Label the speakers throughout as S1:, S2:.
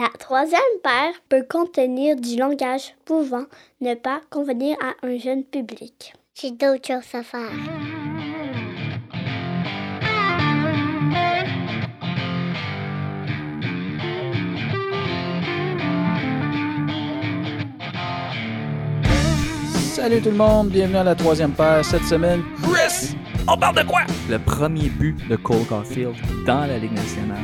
S1: La troisième paire peut contenir du langage pouvant ne pas convenir à un jeune public.
S2: J'ai d'autres choses à faire.
S3: Salut tout le monde, bienvenue à la troisième paire cette semaine.
S4: Chris, on parle de quoi?
S5: Le premier but de Cole Caulfield dans la Ligue nationale.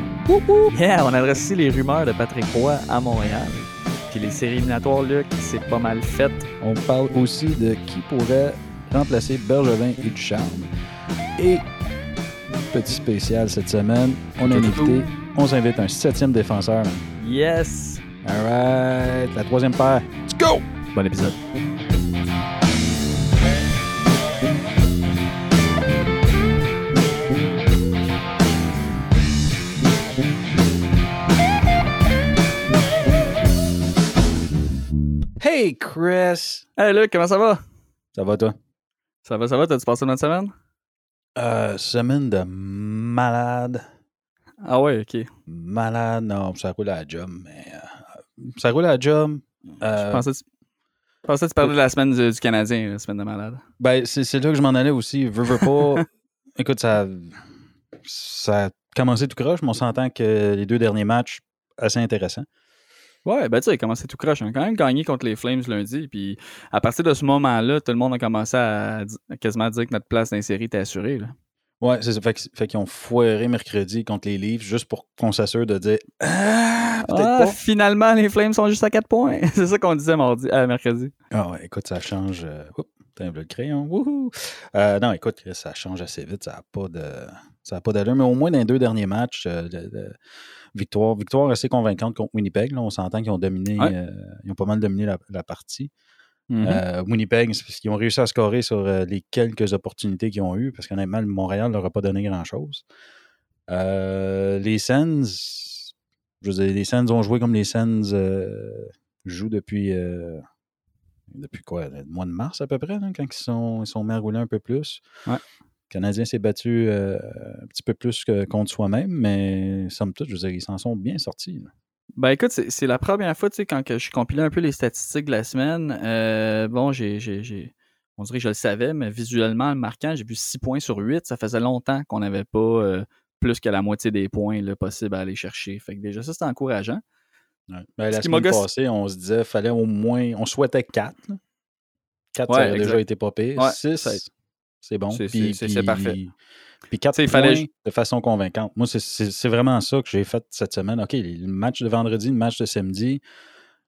S5: Yeah, on adresse aussi les rumeurs de Patrick Roy à Montréal. Puis les séries éliminatoires, Luc, c'est pas mal fait.
S3: On parle aussi de qui pourrait remplacer Bergevin et Ducharme. Et petit spécial cette semaine, on a un invité, on s'invite un septième défenseur.
S5: Yes!
S3: Alright, la troisième paire.
S4: Let's go!
S5: Bon épisode.
S3: Hey Chris!
S5: Hey Luc, comment ça va?
S3: Ça va toi?
S5: Ça va, ça va? T'as-tu passé notre semaine?
S3: Euh, semaine de malade.
S5: Ah ouais, ok.
S3: Malade, non, ça roule à la job, mais euh, ça roule à la job. Euh,
S5: Je pensais que tu... je pensais que tu parlais de la semaine du, du Canadien, la semaine de malade.
S3: Ben, c'est c'est là que je m'en allais aussi. Veux, veux pas. Écoute, ça, ça a commencé tout croche, mais on s'entend que les deux derniers matchs, assez intéressants.
S5: Ouais, ben tu sais, il a commencé tout croche. On a quand même gagné contre les Flames lundi. Puis à partir de ce moment-là, tout le monde a commencé à, à quasiment dire que notre place dans les séries était assurée. Là.
S3: Ouais, c'est ça. Fait, fait qu'ils ont foiré mercredi contre les Leafs juste pour qu'on s'assure de dire Ah, peut-être
S5: Ah,
S3: pas.
S5: finalement, les Flames sont juste à 4 points. c'est ça qu'on disait mardi, euh, mercredi.
S3: Ah ouais, écoute, ça change. euh, oups, t'as un bleu de crayon. Wouhou! Euh, non, écoute, ça change assez vite. Ça n'a pas de. Ça a pas d'allure. Mais au moins dans les deux derniers matchs, euh, victoire, victoire assez convaincante contre Winnipeg. Là, on s'entend qu'ils ont dominé.
S5: Ouais.
S3: euh, ils ont pas mal dominé la, la partie.
S5: Mhm.
S3: Euh, Winnipeg, c'est parce qu'ils ont réussi à scorer sur euh, les quelques opportunités qu'ils ont eues, parce qu'honnêtement, le Montréal leur a pas donné grand-chose. Euh, les Sens, je veux dire, les Sens ont joué comme les Sens jouent depuis, depuis quoi, le mois de mars à peu près, quand ils sont, ils sont mis à rouler un peu plus.
S5: Ouais.
S3: Le Canadien s'est battu euh, un petit peu plus que contre soi-même, mais somme toute, je veux dire, ils s'en sont bien sortis. là.
S5: Ben écoute, c'est c'est la première fois, tu sais, quand que je compilais un peu les statistiques de la semaine. euh, bon, j'ai, j'ai, j'ai- on dirait que je le savais, mais visuellement marquant, j'ai vu 6 points sur 8. Ça faisait longtemps qu'on n'avait pas euh, plus que la moitié des points là, possibles à aller chercher. Fait que déjà, ça, c'était encourageant.
S3: Ouais. Ben, la semaine passée, on se disait fallait au moins. On souhaitait 4. 4,
S5: Ouais,
S3: ça aurait
S5: exact.
S3: déjà été pas pire.
S5: Ouais,
S3: 6,
S5: ça-
S3: c'est bon.
S5: c'est- parfait.
S3: Puis 4
S5: Tu sais, il
S3: points
S5: fallait
S3: de façon convaincante. Moi, c'est- vraiment ça que j'ai fait cette semaine. OK, le match de vendredi, le match de samedi,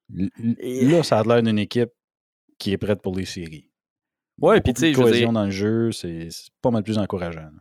S3: là, ça a l'air d'une équipe qui est prête pour les séries.
S5: Ouais, puis tu sais,
S3: cohésion
S5: dire,
S3: dans le jeu, c'est c'est pas mal plus encourageant. là.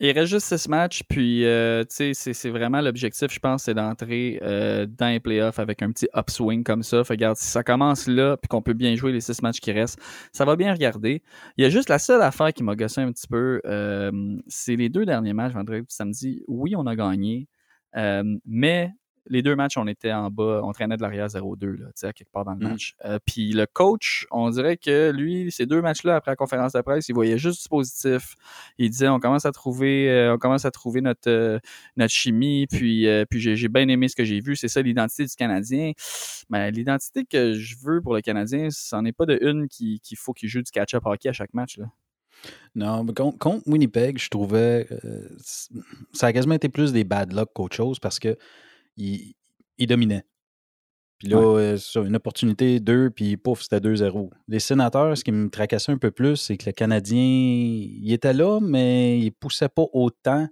S5: Il reste juste 6 matchs, puis euh, tu sais, c'est- vraiment l'objectif, je pense, c'est d'entrer euh, dans les playoffs avec un petit upswing comme ça. Fait regarde, si ça commence là, puis qu'on peut bien jouer les 6 matchs qui restent, ça va bien regarder. Il y a juste la seule affaire qui m'a gossé un petit peu, euh, c'est les deux derniers matchs, vendredi et samedi. Oui, on a gagné, euh, mais les deux matchs, on était en bas, on traînait de l'arrière 0-2, là, quelque part dans le
S3: Mm.
S5: match. Euh, puis le coach, on dirait que lui, ces deux matchs-là, après la conférence de presse, il voyait juste du positif. Il disait, on commence à trouver, euh, on commence à trouver notre, euh, notre chimie, puis, puis j'ai bien aimé ce que j'ai vu. C'est ça l'identité du Canadien. Mais l'identité que je veux pour le Canadien, c'en est pas de une qui- qu'il faut qu'il joue du catch-up hockey à chaque match. Là.
S3: Non, mais contre, contre Winnipeg, je trouvais. euh, ça a quasiment été plus des bad luck qu'autre chose parce que il, il dominait. Puis là, euh, une opportunité, deux, puis pouf, c'était 2-0. Les sénateurs, ce qui me tracassait un peu plus, c'est que le Canadien, il était là, mais il poussait pas autant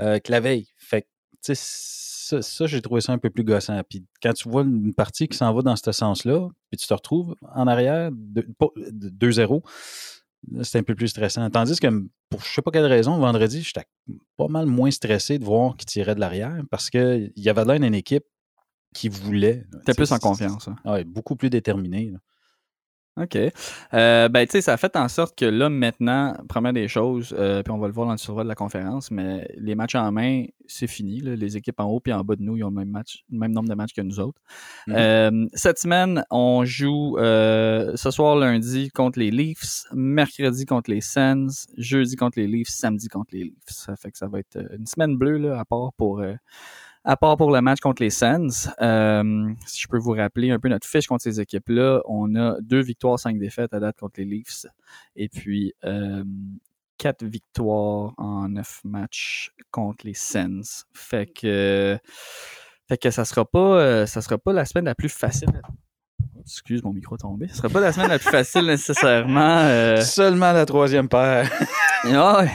S3: euh, que la veille. Fait que, ça, ça, j'ai trouvé ça un peu plus gossant. Puis quand tu vois une partie qui s'en va dans ce sens-là, puis tu te retrouves en arrière, de- pas- de 2-0, là, c'est un peu plus stressant. Tandis que, pour je sais pas quelle raison, vendredi, j'étais pas mal moins stressé de voir qu'il tirait de l'arrière parce qu'il y avait là une équipe qui voulait.
S5: T'es plus en confiance. hein.
S3: Ouais, beaucoup plus déterminé. là.
S5: OK. Euh, ben, tu sais, ça a fait en sorte que là, maintenant, première des choses, euh, puis on va le voir dans le survol de la conférence, mais les matchs en main, c'est fini. là. Les équipes en haut puis en bas de nous, ils ont le même, match, le même nombre de matchs que nous autres.
S3: Mhm.
S5: Euh, cette semaine, on joue euh, ce soir lundi contre les Leafs, mercredi contre les Sens, jeudi contre les Leafs, samedi contre les Leafs. Ça fait que ça va être euh, une semaine bleue là, à part pour, euh, À part pour le match contre les Sens, euh, si je peux vous rappeler un peu notre fiche contre ces équipes-là, on a deux victoires, cinq défaites à date contre les Leafs. Et puis, euh, quatre victoires en neuf matchs contre les Sens. Fait que, fait que ça sera pas, euh, ça sera pas la semaine la plus facile. Excuse, mon micro tombé. Ce sera pas la semaine la plus facile nécessairement. euh,
S3: Seulement la troisième paire.
S5: ah ouais.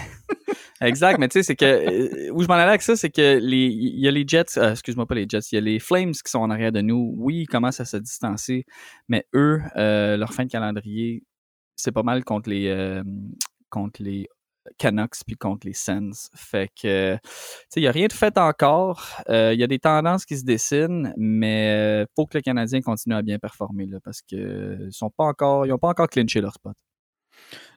S5: Exact, mais tu sais, c'est que euh, où je m'en allais avec ça, c'est que les il y a les Jets, euh, excuse-moi pas les Jets, il y a les Flames qui sont en arrière de nous. Oui, ils commencent à se distancer, mais eux, euh, leur fin de calendrier, c'est pas mal contre les euh, contre les Canucks puis contre les Sens. Fait que, tu sais, il y a rien de fait encore. Euh, Il y a des tendances qui se dessinent, mais faut que le Canadien continue à bien performer là, parce que ils sont pas encore, ils ont pas encore clinché leur spot.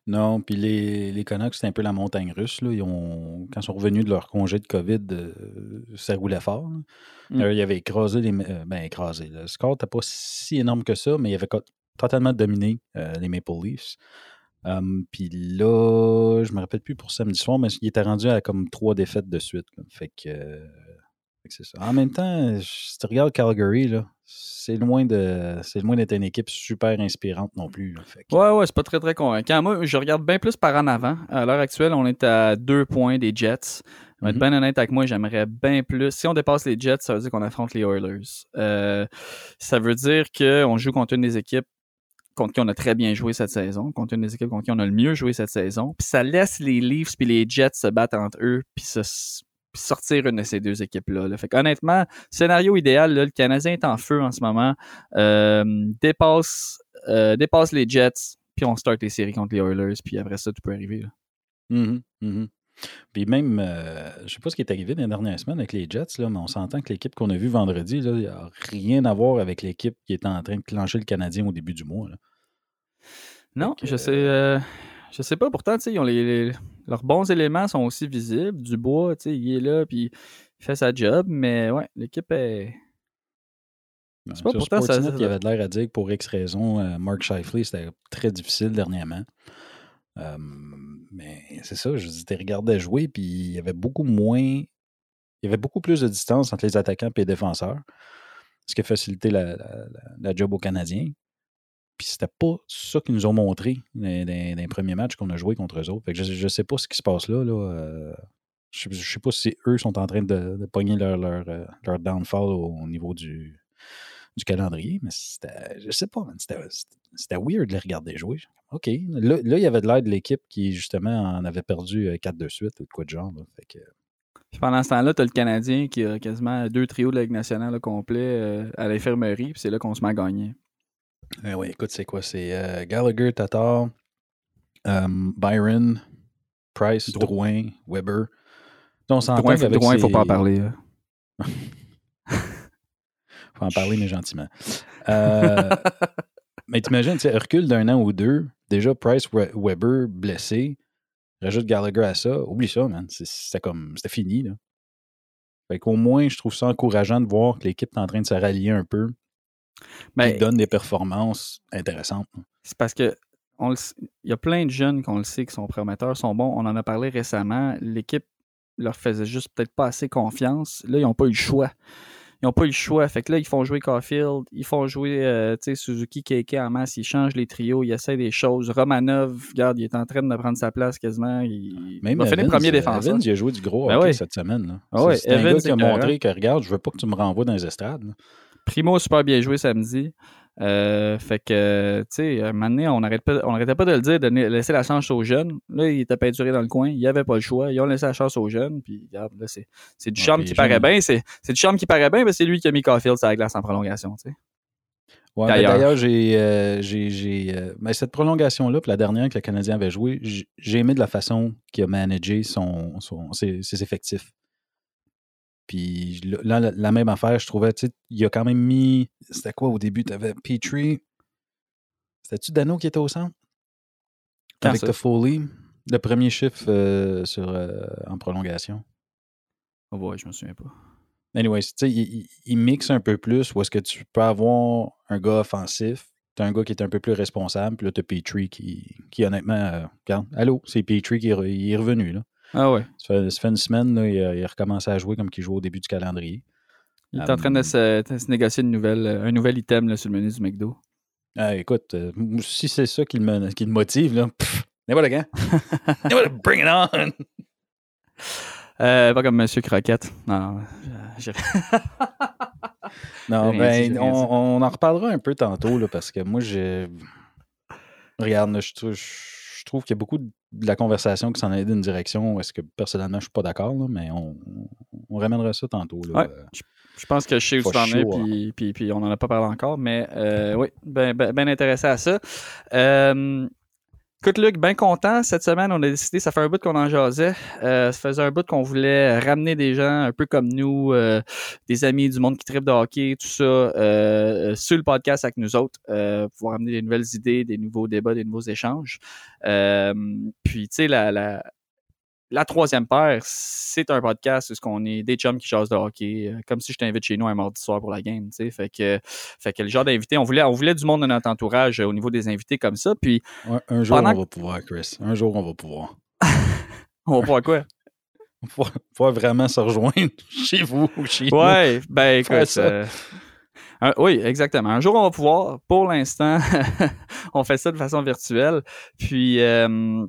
S3: Non, puis les, les Canucks, c'est un peu la montagne russe. Là. Ils ont, quand ils sont revenus de leur congé de COVID, euh, ça roulait fort.
S5: Mm.
S3: Euh, ils avaient écrasé les. euh, ben, écrasé. Le score n'était pas si énorme que ça, mais ils avaient totalement dominé euh, les Maple Leafs. Um, puis là, je me rappelle plus pour samedi soir, mais il était rendu à comme trois défaites de suite. là. Fait que c'est ça. En même temps, si tu regardes Calgary, là, c'est loin de c'est loin d'être une équipe super inspirante non plus. là. Fait que-
S5: Ouais, ouais, c'est pas très, très convaincant. Moi, je regarde bien plus par en avant. À l'heure actuelle, on est à deux points des Jets. Je vais être
S3: Mhm.
S5: bien honnête avec moi, j'aimerais bien plus. Si on dépasse les Jets, ça veut dire qu'on affronte les Oilers. Euh, ça veut dire qu'on joue contre une des équipes contre qui on a très bien joué cette saison, contre une des équipes contre qui on a le mieux joué cette saison. Puis ça laisse les Leafs puis les Jets se battre entre eux puis se puis sortir une de ces deux équipes-là. là. Fait honnêtement, scénario idéal, là, le Canadien est en feu en ce moment. Euh, dépasse, euh, dépasse les Jets, puis on start les séries contre les Oilers, puis après ça, tout peut arriver. là.
S3: Mhm, mhm. Puis même, euh, je sais pas ce qui est arrivé dans les dernières semaines avec les Jets, là, mais on s'entend que l'équipe qu'on a vue vendredi, il n'y a rien à voir avec l'équipe qui était en train de clencher le Canadien au début du mois. là.
S5: Non, je sais, je sais pas. Pourtant, ils ont les, les- leurs bons éléments sont aussi visibles. Dubois, il est là, puis il fait sa job, mais ouais, l'équipe est. C'est pas pourtant, ça-
S3: il y avait de l'air à dire que pour X raisons, euh, Mark Shifley, c'était très difficile dernièrement. Euh, mais c'est ça, je dis, tu regardais jouer, puis il y avait beaucoup moins. Il y avait beaucoup plus de distance entre les attaquants et les défenseurs, ce qui a facilité la, la- la- la job aux Canadiens. Puis c'était pas ça qu'ils nous ont montré dans, les premiers matchs qu'on a joué contre eux autres. Fait que je, je sais pas ce qui se passe là. euh, je, je sais pas si eux sont en train de, pogner leur, leur, euh, leur downfall au, au niveau du, du calendrier, mais c'était. Je sais pas, C'était weird de les regarder jouer. OK. Là, là, il y avait de l'air de l'équipe qui, justement, en avait perdu euh, 4 de suite ou de quoi de genre.
S5: pendant ce temps-là, t'as le Canadien qui a quasiment deux trios de la Ligue nationale au complet euh, à l'infirmerie, puis c'est là qu'on se met à gagner.
S3: Eh oui, écoute, c'est quoi? C'est euh, Gallagher, Tatar, euh, Byron, Price,
S5: Drouin.
S3: Drouin, Weber. On s'entend
S5: Drouin, il faut
S3: ces-
S5: pas en parler. là.
S3: faut en parler, mais gentiment. Euh, mais t'imagines, tu sais, recul d'un an ou deux, déjà Price, We- Weber blessé, rajoute Gallagher à ça, oublie ça, man. C'était comme, c'était fini, là. Fait qu'au moins, je trouve ça encourageant de voir que l'équipe est en train de se rallier un peu,
S5: Ben,
S3: qui donne des performances intéressantes.
S5: C'est parce que on le s- il y a plein de jeunes qu'on le sait qui sont prometteurs, sont bons. On en a parlé récemment. L'équipe leur faisait juste peut-être pas assez confiance. Là, ils n'ont pas eu le choix. Ils n'ont pas eu le choix. Fait que là, ils font jouer Caulfield, ils font jouer euh, Suzuki, Keke en masse, ils changent les trios, ils essaient des choses. Romanov, regarde, il est en train de prendre sa place quasiment. Il,
S3: Même
S5: il va finir
S3: Evans,
S5: premier
S3: euh,
S5: défenseur.
S3: Evans, il a joué du gros
S5: Ben
S3: hockey
S5: ouais.
S3: cette semaine. Là.
S5: Ah ouais,
S3: c'est un gars qui a montré que, regarde, je veux pas que tu me renvoies dans les estrades. là.
S5: Primo a super bien joué samedi. Euh, fait que, tu sais, un moment donné, on n'arrêtait pas, de le dire, de laisser la chance aux jeunes. Là, il était peinturé dans le coin, il n'y avait pas le choix. Ils ont laissé la chance aux jeunes, puis regarde, là, c'est, c'est du charme qui paraît bien. C'est, c'est du charme qui paraît bien, mais c'est lui qui a mis Caulfield sur la glace en prolongation, tu sais.
S3: Ouais,
S5: D'ailleurs.
S3: J'ai, euh, j'ai, j'ai, euh, ben, cette prolongation-là, puis la dernière que le Canadien avait joué, j- j'ai aimé de la façon qu'il a managé son, son- ses, ses effectifs. Puis là, la, la même affaire, je trouvais, tu sais, il a quand même mis. C'était quoi au début? Tu avais Petrie. C'était-tu Dano qui était au centre? Avec
S5: ça?
S3: Toffoli. Le premier chiffre euh, sur, euh, en prolongation.
S5: Oh, ouais, je me souviens pas.
S3: Anyways, tu sais, il, il- il mixe un peu plus où est-ce que tu peux avoir un gars offensif, tu as un gars qui est un peu plus responsable, puis là, tu as Petrie qui, qui honnêtement, euh, regarde, allô, c'est Petrie qui est, il est revenu. Là.
S5: Ah ouais.
S3: Ça, fait, ça fait une semaine, là, il, a, il a recommencé à jouer comme qu'il jouait au début du calendrier.
S5: Il est en train de se, de se négocier une nouvelle, euh, un nouvel item là, sur le menu du McDo.
S3: Ah, écoute, euh, si c'est ça qui le, qui le motive, là, n'importe quand. N'importe- bring it on!
S5: Euh, pas comme Monsieur Croquette. Non, non. dit,
S3: ben, on, en reparlera un peu tantôt, là, parce que moi, j'ai. Regarde, là, je, je trouve qu'il y a beaucoup de la conversation qui s'en allait d'une direction où est-ce que personnellement, je suis pas d'accord, mais on, on ramènera ça tantôt. Là.
S5: Ouais. Je pense que je sais où tu en es,
S3: hein.
S5: puis, puis, puis on n'en a pas parlé encore, mais euh, oui, bien ben, ben intéressé à ça. Euh, écoute, Luc, bien content. Cette semaine, on a décidé, ça fait un bout qu'on en jasait. Euh, ça faisait un bout qu'on voulait ramener des gens un peu comme nous, euh, des amis du monde qui tripe de hockey, tout ça, euh, sur le podcast avec nous autres, euh, pouvoir amener des nouvelles idées, des nouveaux débats, des nouveaux échanges. Euh, puis, tu sais, la, la, la troisième paire, c'est un podcast où ce qu'on est des chums qui jasent de hockey, euh, comme si je t'invite chez nous un mardi soir pour la game, tu sais. Fait que, fait que le genre d'invité, on voulait, on voulait du monde de notre entourage euh, au niveau des invités comme ça. Puis,
S3: Ouais, un jour,
S5: Pendant
S3: on va pouvoir, Chris. Un jour, on va pouvoir.
S5: on va voir quoi?
S3: On va pouvoir- pouvoir vraiment se rejoindre chez vous ou chez nous.
S5: Ouais, ben écoute. euh, un- oui, exactement. Un jour, on va pouvoir. Pour l'instant, on fait ça de façon virtuelle. Puis, euh,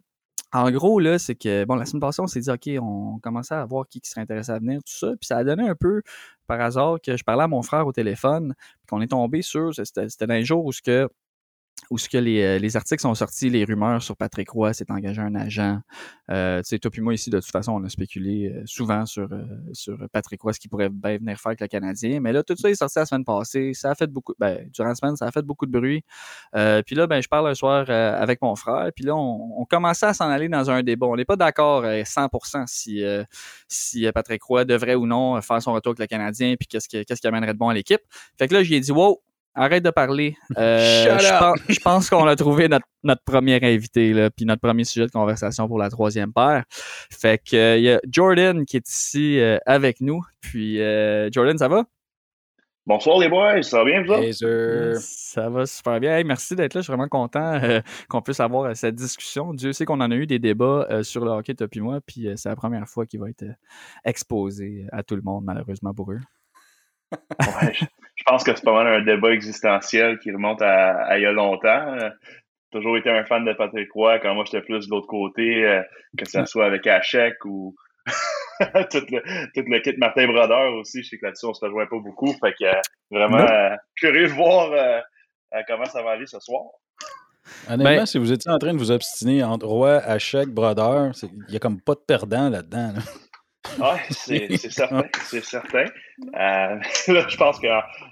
S5: en gros, là, c'est que, bon, la semaine passée, on s'est dit, OK, on commençait à voir qui, serait intéressé à venir, tout ça. Puis, ça a donné un peu par hasard que je parlais à mon frère au téléphone, puis qu'on est tombé sur, c'était c'était dans les jours où ce que où ce que les, euh, les articles sont sortis, les rumeurs sur Patrick Roy s'est engagé un agent. Euh, tu sais, toi puis moi ici, de toute façon, on a spéculé euh, souvent sur, euh, sur Patrick Roy, ce qu'il pourrait bien venir faire avec le Canadien. Mais là, tout ça est sorti la semaine passée. Ça a fait beaucoup, ben, durant la semaine, ça a fait beaucoup de bruit. Puis là, ben, je parle un soir avec mon frère. Puis là, on, on commençait à s'en aller dans un débat. On n'est pas d'accord euh, 100% si, si Patrick Roy devrait ou non faire son retour avec le Canadien, puis qu'est-ce que- qu'est-ce qui amènerait de bon à l'équipe. Fait que là, j'ai dit, wow, arrête de parler. Euh, je, pense, je pense qu'on a trouvé notre, notre premier invité, là, puis notre premier sujet de conversation pour la troisième paire. Fait que euh, il y a Jordan qui est ici euh, avec nous. Puis euh, Jordan, ça va?
S4: Bonsoir les boys, ça va bien vous.
S5: Ça va super bien. Hey, merci d'être là. Je suis vraiment content euh, qu'on puisse avoir euh, cette discussion. Dieu sait qu'on en a eu des débats euh, sur le hockey, toi puis moi, puis euh, c'est la première fois qu'il va être euh, exposé à tout le monde, malheureusement pour eux.
S4: Ouais, je, je pense que c'est pas mal un débat existentiel qui remonte à, à il y a longtemps. Euh, toujours été un fan de Patrick Roy quand moi j'étais plus de l'autre côté, euh, que ce soit avec Hachek ou tout, le, tout le kit Martin Brodeur aussi. Je sais que là-dessus on se rejoint pas beaucoup. Fait que euh, vraiment euh, curieux de voir euh, euh, comment ça va aller ce soir.
S3: Honnêtement,
S5: Ben-
S3: si vous étiez en train de vous obstiner entre Roi, Hachek, Brodeur, il n'y a comme pas de perdant là-dedans. là.
S4: Ouais, c'est certain, c'est certain. Euh, là, je pense que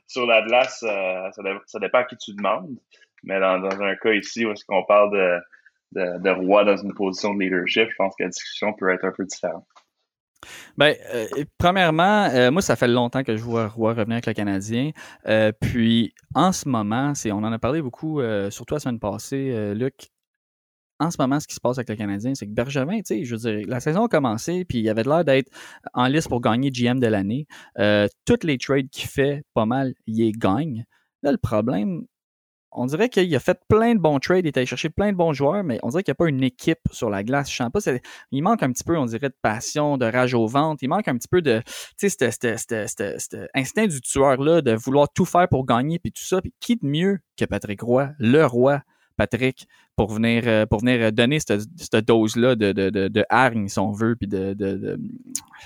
S4: sur la glace, euh, ça, dé- ça dépend à qui tu demandes. Mais dans, dans un cas ici où est-ce qu'on parle de, de, de roi dans une position de leadership, je pense que la discussion peut être un peu différente.
S5: Ben, euh, premièrement, euh, moi, ça fait longtemps que je vois Roy revenir avec le Canadien. Euh, puis, en ce moment, c'est, on en a parlé beaucoup, surtout la semaine passée, Luc. En ce moment, ce qui se passe avec le Canadien, c'est que Bergevin, tu sais, je veux dire, la saison a commencé, puis il avait l'air d'être en liste pour gagner GM de l'année. Euh, toutes les trades qu'il fait, pas mal, il gagne. Là, le problème, on dirait qu'il a fait plein de bons trades, il est allé chercher plein de bons joueurs, mais on dirait qu'il n'y a pas une équipe sur la glace. Je sens pas, il manque un petit peu, on dirait, de passion, de rage au ventre. Il manque un petit peu de, tu sais, cet instinct du tueur-là, de vouloir tout faire pour gagner, puis tout ça. Puis qui de mieux que Patrick Roy, le roi Patrick, pour venir, euh, pour venir donner cette, cette dose-là de, de, de, de hargne, si on veut, puis de, de- de-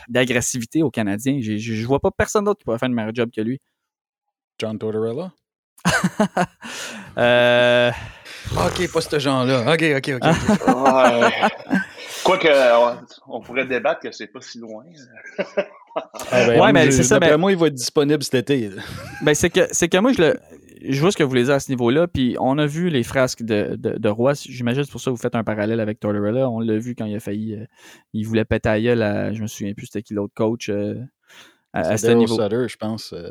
S5: d'agressivité aux Canadiens. J'ai- Je je vois pas personne d'autre qui pourrait faire un meilleur job que lui.
S3: John Tortorella?
S5: Euh,
S3: Ok, pas ce genre-là. Ok, ok, ok.
S4: Quoique, on, on pourrait débattre que c'est pas si loin.
S3: Ah, ben,
S5: Ouais, mais c'est ça, mais-
S3: moi, il va être disponible cet été.
S5: Ben, c'est que, c'est que moi, je le. Je vois ce que vous voulez dire à ce niveau-là, puis on a vu les frasques de, de, de Roy. J'imagine c'est pour ça que vous faites un parallèle avec Tortorella. On l'a vu quand il a failli. euh, il voulait péter à gueule à- Je me souviens plus c'était qui l'autre coach euh, à, ce
S3: Daryl
S5: niveau.
S3: Sutter, je pense. euh,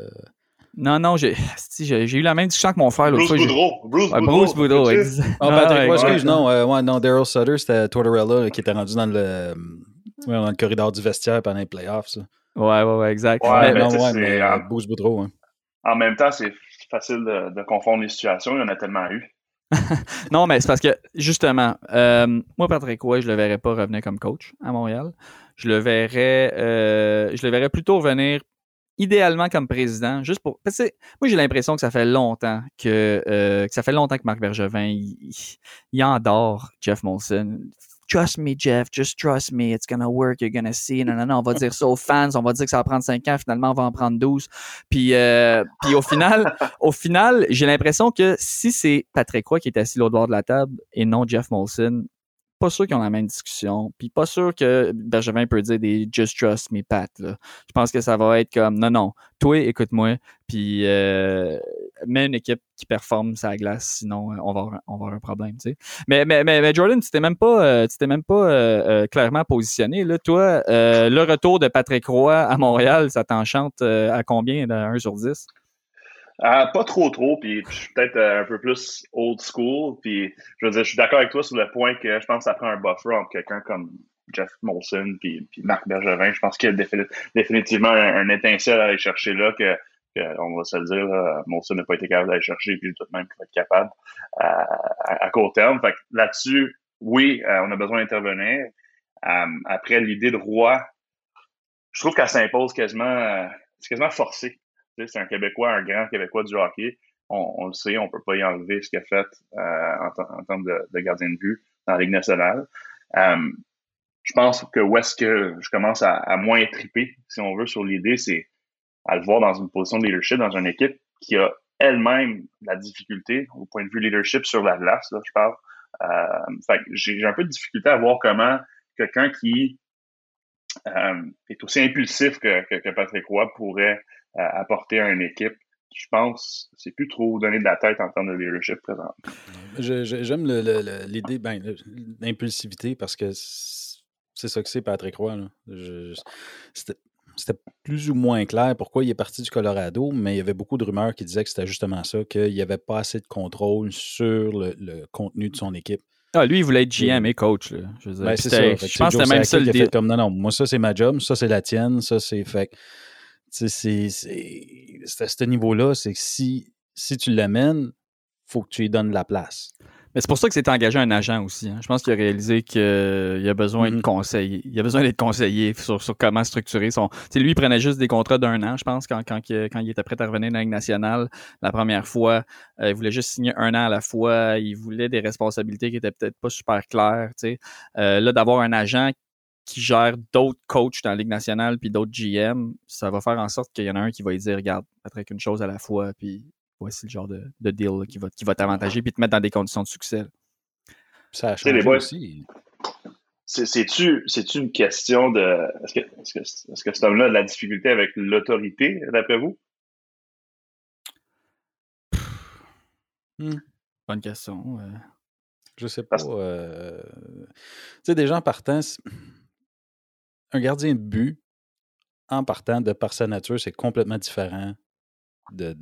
S5: Non, non, j'ai si, j'ai j'ai eu la même discussion avec mon frère l'autre
S4: Bruce
S5: fois. j'ai-
S4: Boudreau. Bruce
S5: Ouais,
S4: Boudreau.
S5: Bruce Boudreau, exact.
S3: Oh, Patrick,
S5: Ah, exact.
S3: excuse, non, euh, ouais, non, Daryl Sutter, c'était Tortorella qui était rendu dans le, euh, dans le corridor du vestiaire pendant les playoffs. Ça.
S5: Ouais, ouais, ouais, exact.
S4: Ouais,
S5: Mais-
S4: mais
S3: non,
S4: tu sais,
S3: ouais,
S4: c'est,
S3: mais Bruce Boudreau. hein.
S4: En même temps, c'est facile de, confondre les situations. Il y en a tellement eu.
S5: Non, mais c'est parce que, justement, euh, moi, Patrick Roy, je le verrais pas revenir comme coach à Montréal. Je le verrais, euh, je le verrais plutôt revenir idéalement comme président, juste pour. Parce que moi, j'ai l'impression que ça fait longtemps que, euh, que ça fait longtemps que Marc Bergevin il, il endort Jeff Molson. Trust me, Jeff, just trust me, it's gonna work, you're gonna see. Non, non, non, on va dire ça aux fans, on va dire que ça va prendre 5 ans, finalement, on va en prendre 12. Puis, euh, puis au final, au final, j'ai l'impression que si c'est Patrick Roy qui est assis l'autre bord de la table et non Jeff Molson, pas sûr qu'ils ont la même discussion. Puis pas sûr que Bergevin peut dire des just trust me, Pat. Là. Je pense que ça va être comme non, non, toi, écoute-moi, puis euh, mets une équipe qui performe sa glace, sinon euh, on va avoir, on va un problème. Tu sais. mais, mais, mais, Jordan, tu t'es même pas, euh, tu t'es même pas euh, clairement positionné. Là. Toi, le retour de Patrick Roy à Montréal, ça t'enchante à combien de 1 sur 10?
S4: Euh, pas trop trop, puis je suis peut-être un peu plus old school, puis je je suis d'accord avec toi sur le point que je pense que ça prend un buffer entre quelqu'un comme Jeff Molson puis, Marc Bergevin. Je pense qu'il y a définitivement un, étincelle à aller chercher là que, on va se le dire, Molson n'a pas été capable d'aller chercher, puis tout de même qu'il va être capable euh, à, court terme. Fait là-dessus, oui, on a besoin d'intervenir. après, l'idée de roi, je trouve qu'elle s'impose quasiment, c'est quasiment forcé c'est un Québécois, un grand Québécois du hockey. On, le sait, on peut pas y enlever ce qu'il a fait euh, en, termes de, gardien de but dans la Ligue nationale. Euh, je pense que où est-ce que je commence à, moins triper, si on veut, sur l'idée, c'est à le voir dans une position de leadership dans une équipe qui a elle-même la difficulté au point de vue leadership sur la glace, là, je parle. Euh, j'ai un peu de difficulté à voir comment quelqu'un qui est aussi impulsif que, que, que Patrick Roy pourrait apporter à une équipe. Je pense c'est plus trop donner de la tête en termes de leadership présent.
S3: J'aime l'idée, ben, l'impulsivité parce que c'est ça que c'est Patrick Roy. C'était plus ou moins clair pourquoi il est parti du Colorado, mais il y avait beaucoup de rumeurs qui disaient que c'était justement ça, qu'il n'y avait pas assez de contrôle sur le, contenu de son équipe.
S5: Ah, lui, il voulait être GM et coach. Je,
S3: ben, ça. je pense que c'était même ça le Comme non, non, moi, ça, c'est ma job, ça, c'est la tienne, ça, c'est fait c'est à ce niveau-là, c'est que si, si tu l'amènes, faut que tu lui donnes la place.
S5: Mais c'est pour ça que c'est engagé un agent aussi. Hein. Je pense qu'il a réalisé qu'il a besoin de mmh conseils. Il a besoin d'être conseillé sur, sur, comment structurer son. T'sais, lui, il prenait juste des contrats d'un an, je pense, quand, quand, il, quand il était prêt à revenir dans la Ligue nationale la première fois. Euh, il voulait juste signer un an à la fois. Il voulait des responsabilités qui étaient peut-être pas super claires. Euh, là, d'avoir un agent qui gère d'autres coachs dans la Ligue nationale puis d'autres GM, ça va faire en sorte qu'il y en a un qui va lui dire regarde, avec une chose à la fois, puis voici le genre de, deal qui va, qui va t'avantager puis te mettre dans des conditions de succès.
S3: Ça a changé aussi.
S4: C'est-tu une question de. Est-ce que, est que, est que cet homme-là a de la difficulté avec l'autorité, d'après vous?
S5: Hmm. Bonne question.
S3: Je sais pas. Euh... Tu sais, des gens partant, un gardien de but, en partant de par sa nature, c'est complètement différent de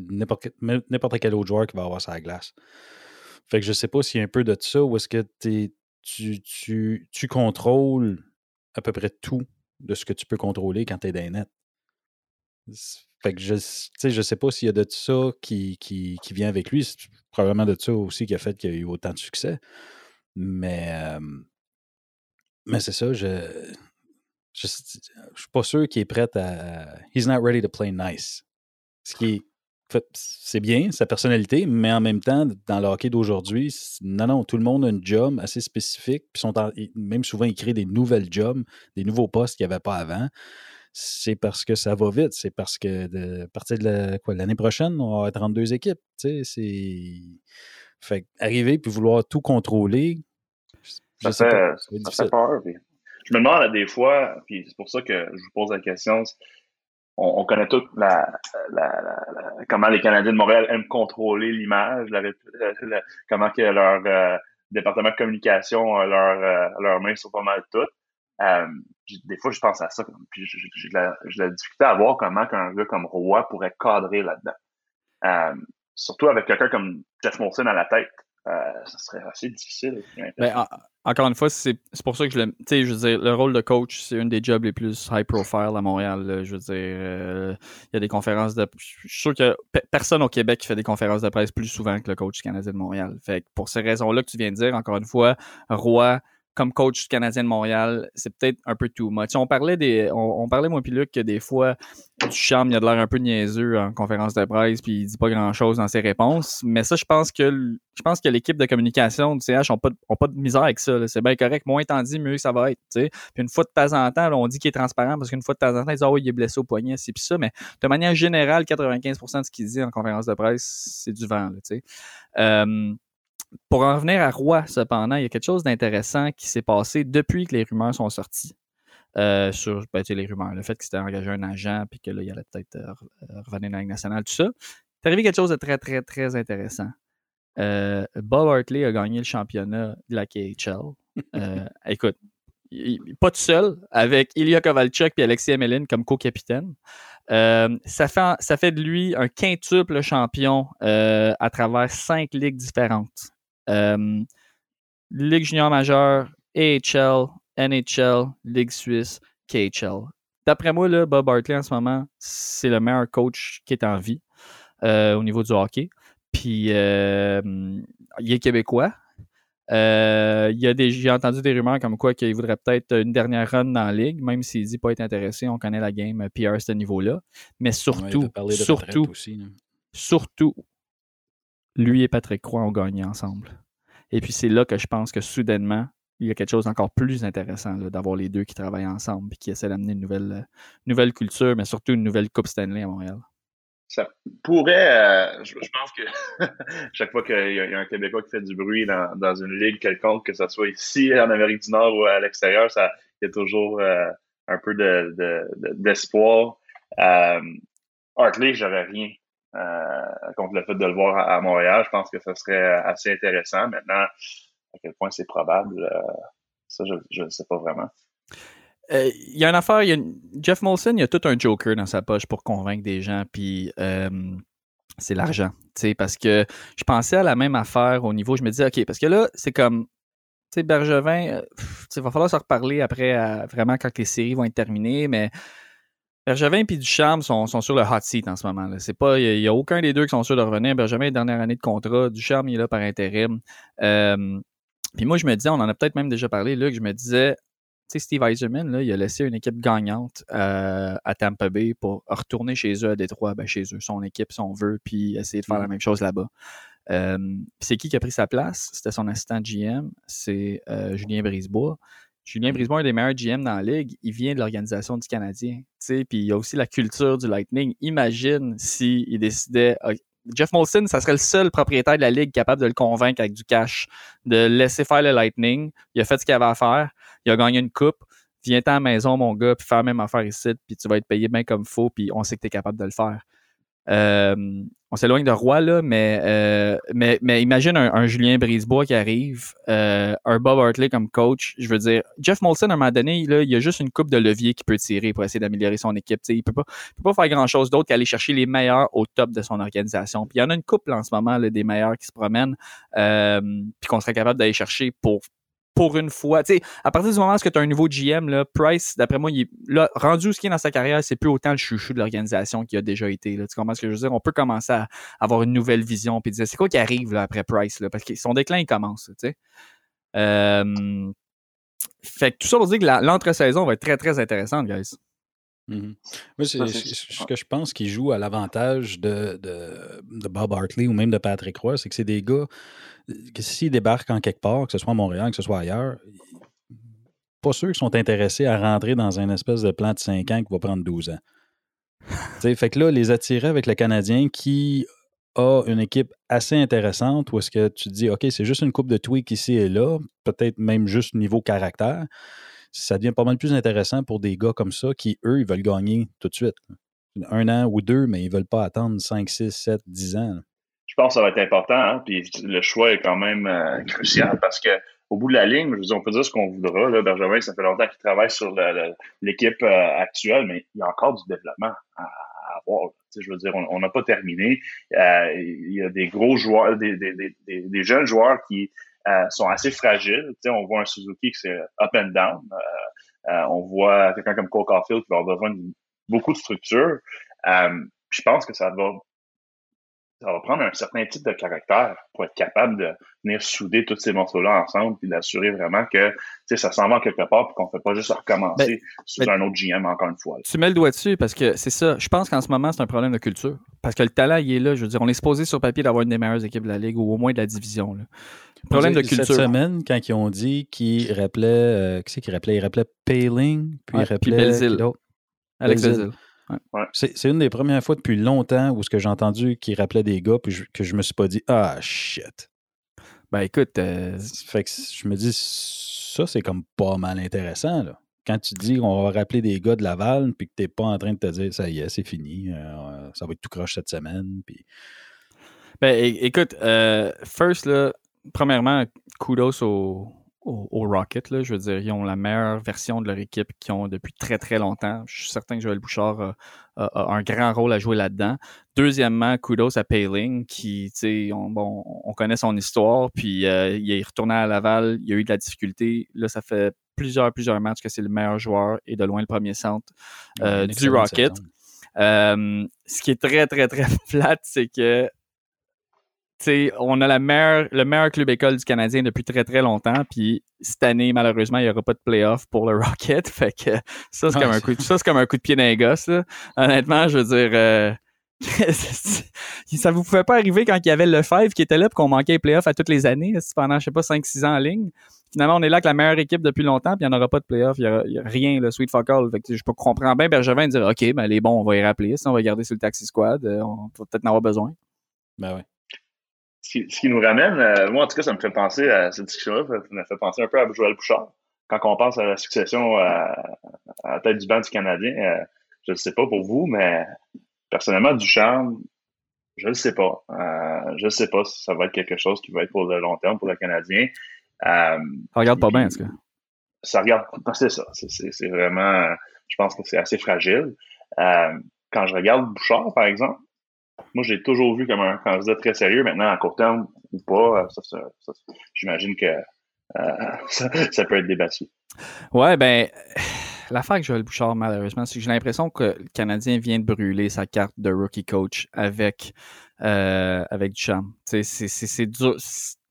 S3: n'importe quel autre joueur qui va avoir sa glace. Fait que je sais pas s'il y a un peu de ça ou est-ce que tu, tu, tu, contrôles à peu près tout de ce que tu peux contrôler quand tu es dans net. Fait que je, je sais pas s'il y a de ça qui, qui, qui, vient avec lui. C'est probablement de ça aussi qui a fait qu'il y a eu autant de succès. Mais, mais c'est ça, je, je, je suis pas sûr qu'il est prêt à. He's not ready to play nice. Ce qui c'est bien, sa personnalité, mais en même temps, dans le hockey d'aujourd'hui, non, non, tout le monde a une job assez spécifique, puis sont même souvent, ils créent des nouvelles jobs, des nouveaux postes qu'il n'y avait pas avant. C'est parce que ça va vite, c'est parce que de, à partir de l'année prochaine, on va avoir 32 équipes. Tu sais, c'est. Fait arriver puis vouloir tout contrôler,
S4: ça, fait, peur. Je me demande à des fois, puis c'est pour ça que je vous pose la question, on, connaît tous la, comment les Canadiens de Montréal aiment contrôler l'image, comment que leur euh, département de communication leur, euh, leurs mains sur pas mal toutes. Euh, des fois, je pense à ça, puis j'ai de, la difficulté à voir comment qu'un gars comme Roy pourrait cadrer là-dedans. surtout avec quelqu'un comme Jeff Molson à la tête. Ça serait assez difficile.
S5: Ben, encore une fois, c'est pour ça que je l'aime. Tu sais, je veux dire, le rôle de coach, c'est une des jobs les plus high profile à Montréal. je veux dire, euh, il y a des conférences de. Je suis sûr que personne au Québec qui fait des conférences de presse plus souvent que le coach canadien de Montréal. Fait que pour ces raisons-là que tu viens de dire, encore une fois, Roy comme coach du Canadien de Montréal, c'est peut-être un peu too much. On parlait des, on, parlait moi puis Luc que des fois Duchamp il a de l'air un peu niaiseux en conférence de presse puis il dit pas grand chose dans ses réponses. Mais ça, je pense que je pense que l'équipe de communication du CH ont pas, pas de misère avec ça. C'est bien correct. Moins t'en dis, mieux ça va être. Puis une fois de temps en temps, on dit qu'il est transparent parce qu'une fois de temps en temps, ils disent oh, il est blessé au poignet, c'est puis ça. Mais de manière générale, 95% de ce qu'il dit en conférence de presse, c'est du vent. Là, euh, pour en revenir à Roy, cependant, il y a quelque chose d'intéressant qui s'est passé depuis que les rumeurs sont sorties. Euh, sur ben, les rumeurs, le fait qu'il s'était engagé un agent, puis que là, il allait peut-être euh, euh, revenir dans la Ligue nationale, tout ça. C'est arrivé quelque chose de très, très, très intéressant. Bob Hartley a gagné le championnat de la KHL. écoute, pas tout seul, avec Ilya Kovalchuk et Alexis Emelin comme co-capitaine. ça, fait, ça fait de lui un quintuple champion à travers cinq ligues différentes. Euh, Ligue junior majeure, AHL, NHL, Ligue suisse, KHL. D'après moi, là, Bob Hartley en ce moment, c'est le meilleur coach qui est en vie euh, au niveau du hockey. Puis euh, il est québécois. il y a des, j'ai entendu des rumeurs comme quoi qu'il voudrait peut-être une dernière run dans la ligue, même s'il dit pas être intéressé. On connaît la game PR à ce niveau-là. Mais surtout, surtout, surtout, lui et Patrick Croix ont gagné ensemble. Et puis c'est là que je pense que soudainement, il y a quelque chose d'encore plus intéressant d'avoir les deux qui travaillent ensemble et qui essaient d'amener une nouvelle, euh, nouvelle culture, mais surtout une nouvelle Coupe Stanley à Montréal.
S4: Ça pourrait, euh, je, pense que chaque fois qu'il y, a un Québécois qui fait du bruit dans, une ligue quelconque, que ce soit ici en Amérique du Nord ou à l'extérieur, il y a toujours euh, un peu d'espoir. De, de, Hartley, j'aurais rien contre le fait de le voir à, Montréal. Je pense que ça serait assez intéressant. Maintenant, à quel point c'est probable, euh, ça, je ne sais pas vraiment.
S5: Euh, il y a une affaire, Jeff Molson, il a tout un joker dans sa poche pour convaincre des gens, puis c'est l'argent. Parce que je pensais à la même affaire au niveau, je me disais, OK, parce que là, c'est comme, tu sais, Bergevin, il va falloir se reparler après, vraiment quand les séries vont être terminées, mais Bergevin et Ducharme sont, sont sur le hot seat en ce moment. Il n'y a, aucun des deux qui sont sûrs de revenir. Bergevin est dernière année de contrat. Ducharme, il est là par intérim. Euh, puis moi, je me disais, on en a peut-être même déjà parlé, que je me disais, tu sais, Steve Eiserman, là, il a laissé une équipe gagnante euh, à Tampa Bay pour retourner chez eux à Détroit, ben, chez eux, son équipe, son veut, puis essayer de faire la mm. même chose là-bas. Euh, c'est qui qui a pris sa place? C'était son assistant GM, c'est Julien Brisebois. Julien Brisebois, un des meilleurs GM dans la ligue, il vient de l'organisation du Canadien. Puis il y a aussi la culture du Lightning. Imagine s'il décidait. Jeff Molson, ça serait le seul propriétaire de la ligue capable de le convaincre avec du cash, de laisser faire le Lightning. Il a fait ce qu'il avait à faire. Il a gagné une coupe. Viens à la maison, mon gars, puis faire la même affaire ici, puis tu vas être payé bien comme faux, puis on sait que tu es capable de le faire. Euh, on s'éloigne de Roy, là, mais, euh, mais, mais imagine un, Julien Brisebois qui arrive, euh, un Bob Hartley comme coach. Je veux dire, Jeff Molson, à un moment donné, là, il y a juste une coupe de levier qui peut tirer pour essayer d'améliorer son équipe. il ne peut pas, peut pas faire grand-chose d'autre qu'aller chercher les meilleurs au top de son organisation. Puis il y en a une couple en ce moment là, des meilleurs qui se promènent, puis qu'on serait capable d'aller chercher pour pour une fois. Tu sais, à partir du moment où tu as un nouveau GM, là, Price, d'après moi, il est, rendu ce qui est dans sa carrière, c'est plus autant le chouchou de l'organisation qui a déjà été. Là. Tu comprends ce que je veux dire? On peut commencer à avoir une nouvelle vision puis c'est quoi qui arrive là, après Price? Là, parce que son déclin, il commence. Euh, fait que tout ça pour dire que l'entre-saison va être très, très intéressante, guys.
S3: Mm ce que je pense qui joue à l'avantage de, de, Bob Hartley ou même de Patrick Roy, c'est que c'est des gars que s'ils débarquent en quelque part, que ce soit à Montréal, que ce soit ailleurs, pas ceux qui sont intéressés à rentrer dans un espèce de plan de 5 ans qui va prendre 12 ans. fait que là, les attirer avec le Canadien qui a une équipe assez intéressante où est-ce que tu te dis, OK, c'est juste une coupe de tweak ici et là, peut-être même juste niveau caractère, ça devient pas mal plus intéressant pour des gars comme ça qui, eux, ils veulent gagner tout de suite. Un an ou deux, mais ils veulent pas attendre 5, 6, 7, 10 ans
S4: je pense que ça va être important. Hein, puis le choix est quand même euh, crucial parce que au bout de la ligne, je on peut dire ce qu'on voudra. Là, Benjamin, ça fait longtemps qu'il travaille sur l'équipe euh, actuelle, mais il y a encore du développement à, avoir. je veux dire, on n'a pas terminé. Euh, il y a des gros joueurs, des jeunes joueurs qui sont assez fragiles. on voit un Suzuki qui c'est up and down. on voit quelqu'un comme Cole Caulfield qui va avoir besoin de beaucoup de structure. je pense que ça va ça va prendre un certain type de caractère pour être capable de venir souder tous ces morceaux-là ensemble et d'assurer vraiment que ça s'en va quelque part et qu'on ne fait pas juste recommencer ben, sur un autre GM encore une fois.
S5: Tu mets le doigt dessus parce que c'est ça. Je pense qu'en ce moment, c'est un problème de culture. Parce que le talent, il est là. Je veux dire, on est supposé sur papier d'avoir une des meilleures équipes de la Ligue ou au moins de la division.
S3: Problème de culture. Cette semaine, quand ils ont dit qu'ils rappelaient, euh, qui c'est qu'ils rappelaient? Ils rappelaient Paling, puis ils rappelaient.
S5: Alex
S3: C'est une des premières fois depuis longtemps où ce que j'ai entendu qui rappelait des gars, puis que je me suis pas dit Ah shit.
S5: Ben écoute, euh,
S3: fait que je me dis ça, c'est comme pas mal intéressant. Là. Quand tu dis qu'on va rappeler des gars de Laval, puis que t'es pas en train de te dire ça y est, c'est fini, euh, ça va être tout croche cette semaine. Puis...
S5: Ben écoute, euh, first, là, premièrement, kudos au, au, Rocket. Là. Je veux dire, ils ont la meilleure version de leur équipe qu'ils ont depuis très, très longtemps. Je suis certain que Joël Bouchard a, un grand rôle à jouer là-dedans. Deuxièmement, kudos à Payling, qui, tu sais, on, bon, on connaît son histoire, puis euh, il est retourné à Laval, il a eu de la difficulté. Là, ça fait plusieurs, plusieurs matchs que c'est le meilleur joueur et de loin le premier centre euh, du Rocket. Euh, ce qui est très, très, très flat, c'est que on a la meilleure, le meilleur club école du Canadien depuis très très longtemps. Puis cette année, malheureusement, il n'y aura pas de playoff pour le Rocket. Fait que ça, c'est comme, un coup, ça, comme un coup de pied d'un gosse. Honnêtement, je veux dire. Euh, ça vous pouvait pas arriver quand il y avait le Five qui était là et qu'on manquait les playoffs à toutes les années pendant, je sais pas, 5-6 ans en ligne. Finalement, on est là avec la meilleure équipe depuis longtemps, puis il n'y en aura pas de playoff, il n'y a, rien, le sweet fuck all. Fait que je comprends bien Bergevin dire OK, ben les bons, on va y rappeler, sinon on va garder sur le taxi squad, euh, on va peut-être en avoir besoin.
S3: Ben ouais
S4: ce qui, nous ramène, euh, moi en tout cas, ça me fait penser à cette discussion-là, ça me fait penser un peu à Joël Bouchard. Quand on pense à la succession à, la tête du banc du Canadien, euh, je ne sais pas pour vous, mais personnellement, Duchamp, je ne sais pas. Euh, je ne sais pas si ça va être quelque chose qui va être pour le long terme pour le Canadien.
S5: ça regarde pas bien, en tout cas.
S4: Ça regarde, c'est ça. C'est vraiment, je pense que c'est assez fragile. quand je regarde Bouchard, par exemple, moi, j'ai toujours vu comme un candidat très sérieux. Maintenant, à court terme ou pas, j'imagine que euh, ça, peut être débattu.
S5: Ouais, ben, l'affaire que Joël Bouchard, malheureusement, c'est que j'ai l'impression que le Canadien vient de brûler sa carte de rookie coach avec, euh, avec Duchamp. C'est dur c'est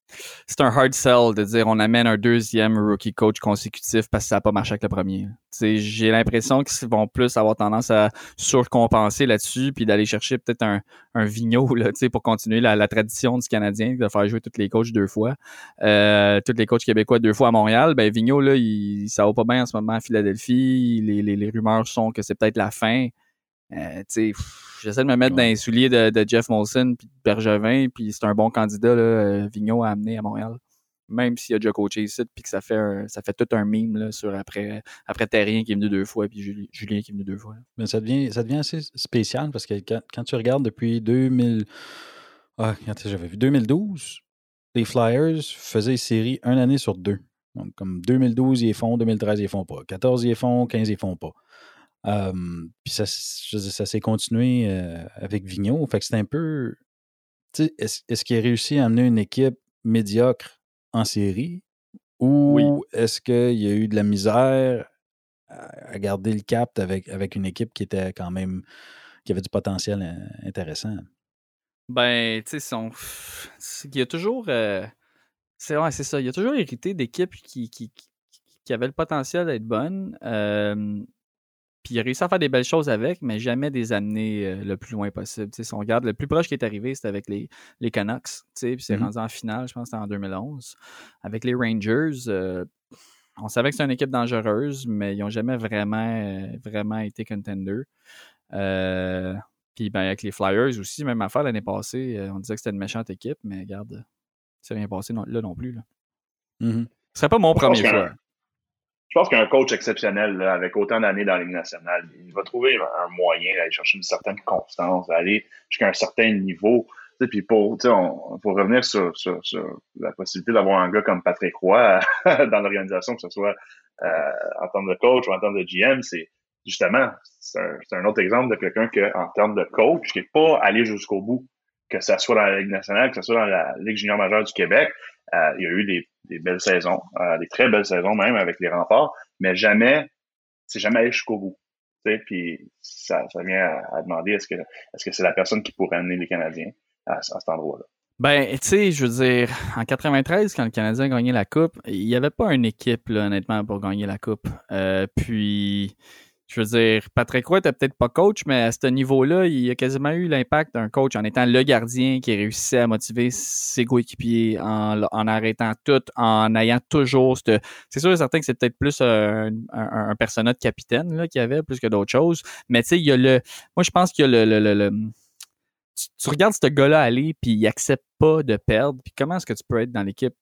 S5: un hard sell de dire on amène un deuxième rookie coach consécutif parce que ça n'a pas marché avec le premier. J'ai l'impression qu'ils vont plus avoir tendance à surcompenser là-dessus puis d'aller chercher peut-être un, un Vigneault là, pour continuer la, tradition du Canadien de faire jouer tous les coachs deux fois. Euh, tous les coachs québécois deux fois à Montréal. Ben Vigneault, là, il, ça va pas bien en ce moment à Philadelphie. Les rumeurs sont que c'est peut-être la fin. Euh, j'essaie de me mettre dans les souliers de, Jeff Molson puis de Bergevin, puis c'est un bon candidat, là, euh, Vigneault, à amener à Montréal. Même s'il a déjà coaché ici, puis que ça fait ça fait tout un meme là, sur après, après Terrien qui est venu deux fois, puis Julien qui est venu deux fois.
S3: Mais ça devient, ça devient assez spécial parce que quand, tu regardes depuis 2000, ah, j'avais vu? 2012, les Flyers faisaient série une année sur deux. Donc, comme 2012, ils font, 2013, ils font pas. 14, ils font, 15, ils font pas puis ça, ça s'est continué avec Vigneault. Fait que c'est un peu. Est-ce est qu'il a réussi à amener une équipe médiocre en série? Ou est-ce qu'il y a eu de la misère à, garder le cap avec, avec une équipe qui était quand même. qui avait du potentiel intéressant?
S5: Ben, tu sais, il y a toujours. c'est ouais, ça. Il y a toujours hérité d'équipes qui, qui, qui, avaient le potentiel d'être bonnes. Puis il a réussi à faire des belles choses avec, mais jamais des amener euh, le plus loin possible. si on regarde, le plus proche qui est arrivé, c'était avec les, les Canucks. Puis c'est mmh rendu en finale, je pense que c'était en 2011. Avec les Rangers, euh, on savait que c'était une équipe dangereuse, mais ils n'ont jamais vraiment, euh, vraiment été contender. puis ben, avec les Flyers aussi, même affaire l'année passée, on disait que c'était une méchante équipe, mais regarde, c'est rien passé là non plus. Là.
S3: Mmh
S5: Ce serait pas mon premier choix
S4: je pense qu'un coach exceptionnel, avec autant d'années dans la Ligue nationale, il va trouver un moyen d'aller chercher une certaine constance, d'aller jusqu'à un certain niveau. Puis pour, on, pour revenir sur, sur, la possibilité d'avoir un gars comme Patrick Roy dans l'organisation, que ce soit euh, en termes de coach ou en termes de GM, c'est justement, c'est un, autre exemple de quelqu'un que, en termes de coach, qui n'est pas allé jusqu'au bout, que ce soit dans la Ligue nationale, que ce soit dans la Ligue junior majeure du Québec, euh, il y a eu des, belles saisons, euh, des très belles saisons même avec les remparts, mais jamais, c'est jamais allé jusqu'au bout. Puis ça, vient à, demander est-ce que est-ce que c'est la personne qui pourrait amener les Canadiens? à, cet endroit-là.
S5: Ben, tu sais, je veux dire, en 93, quand le Canadien a gagné la Coupe, il n'y avait pas une équipe, là, honnêtement, pour gagner la Coupe. Euh, puis, je veux dire, Patrick Roy n'était peut-être pas coach, mais à ce niveau-là, il a quasiment eu l'impact d'un coach en étant le gardien qui réussissait à motiver ses coéquipiers en, en arrêtant tout, en ayant toujours C'est sûr et certain que c'est peut-être plus un, un, personnage de capitaine qu'il y avait plus que d'autres choses. Mais tu sais, il y a le. Moi, je pense qu'il y a le, le, le, tu, regardes ce gars-là aller, puis il accepte pas de perdre. Puis comment est-ce que tu peux être dans l'équipe?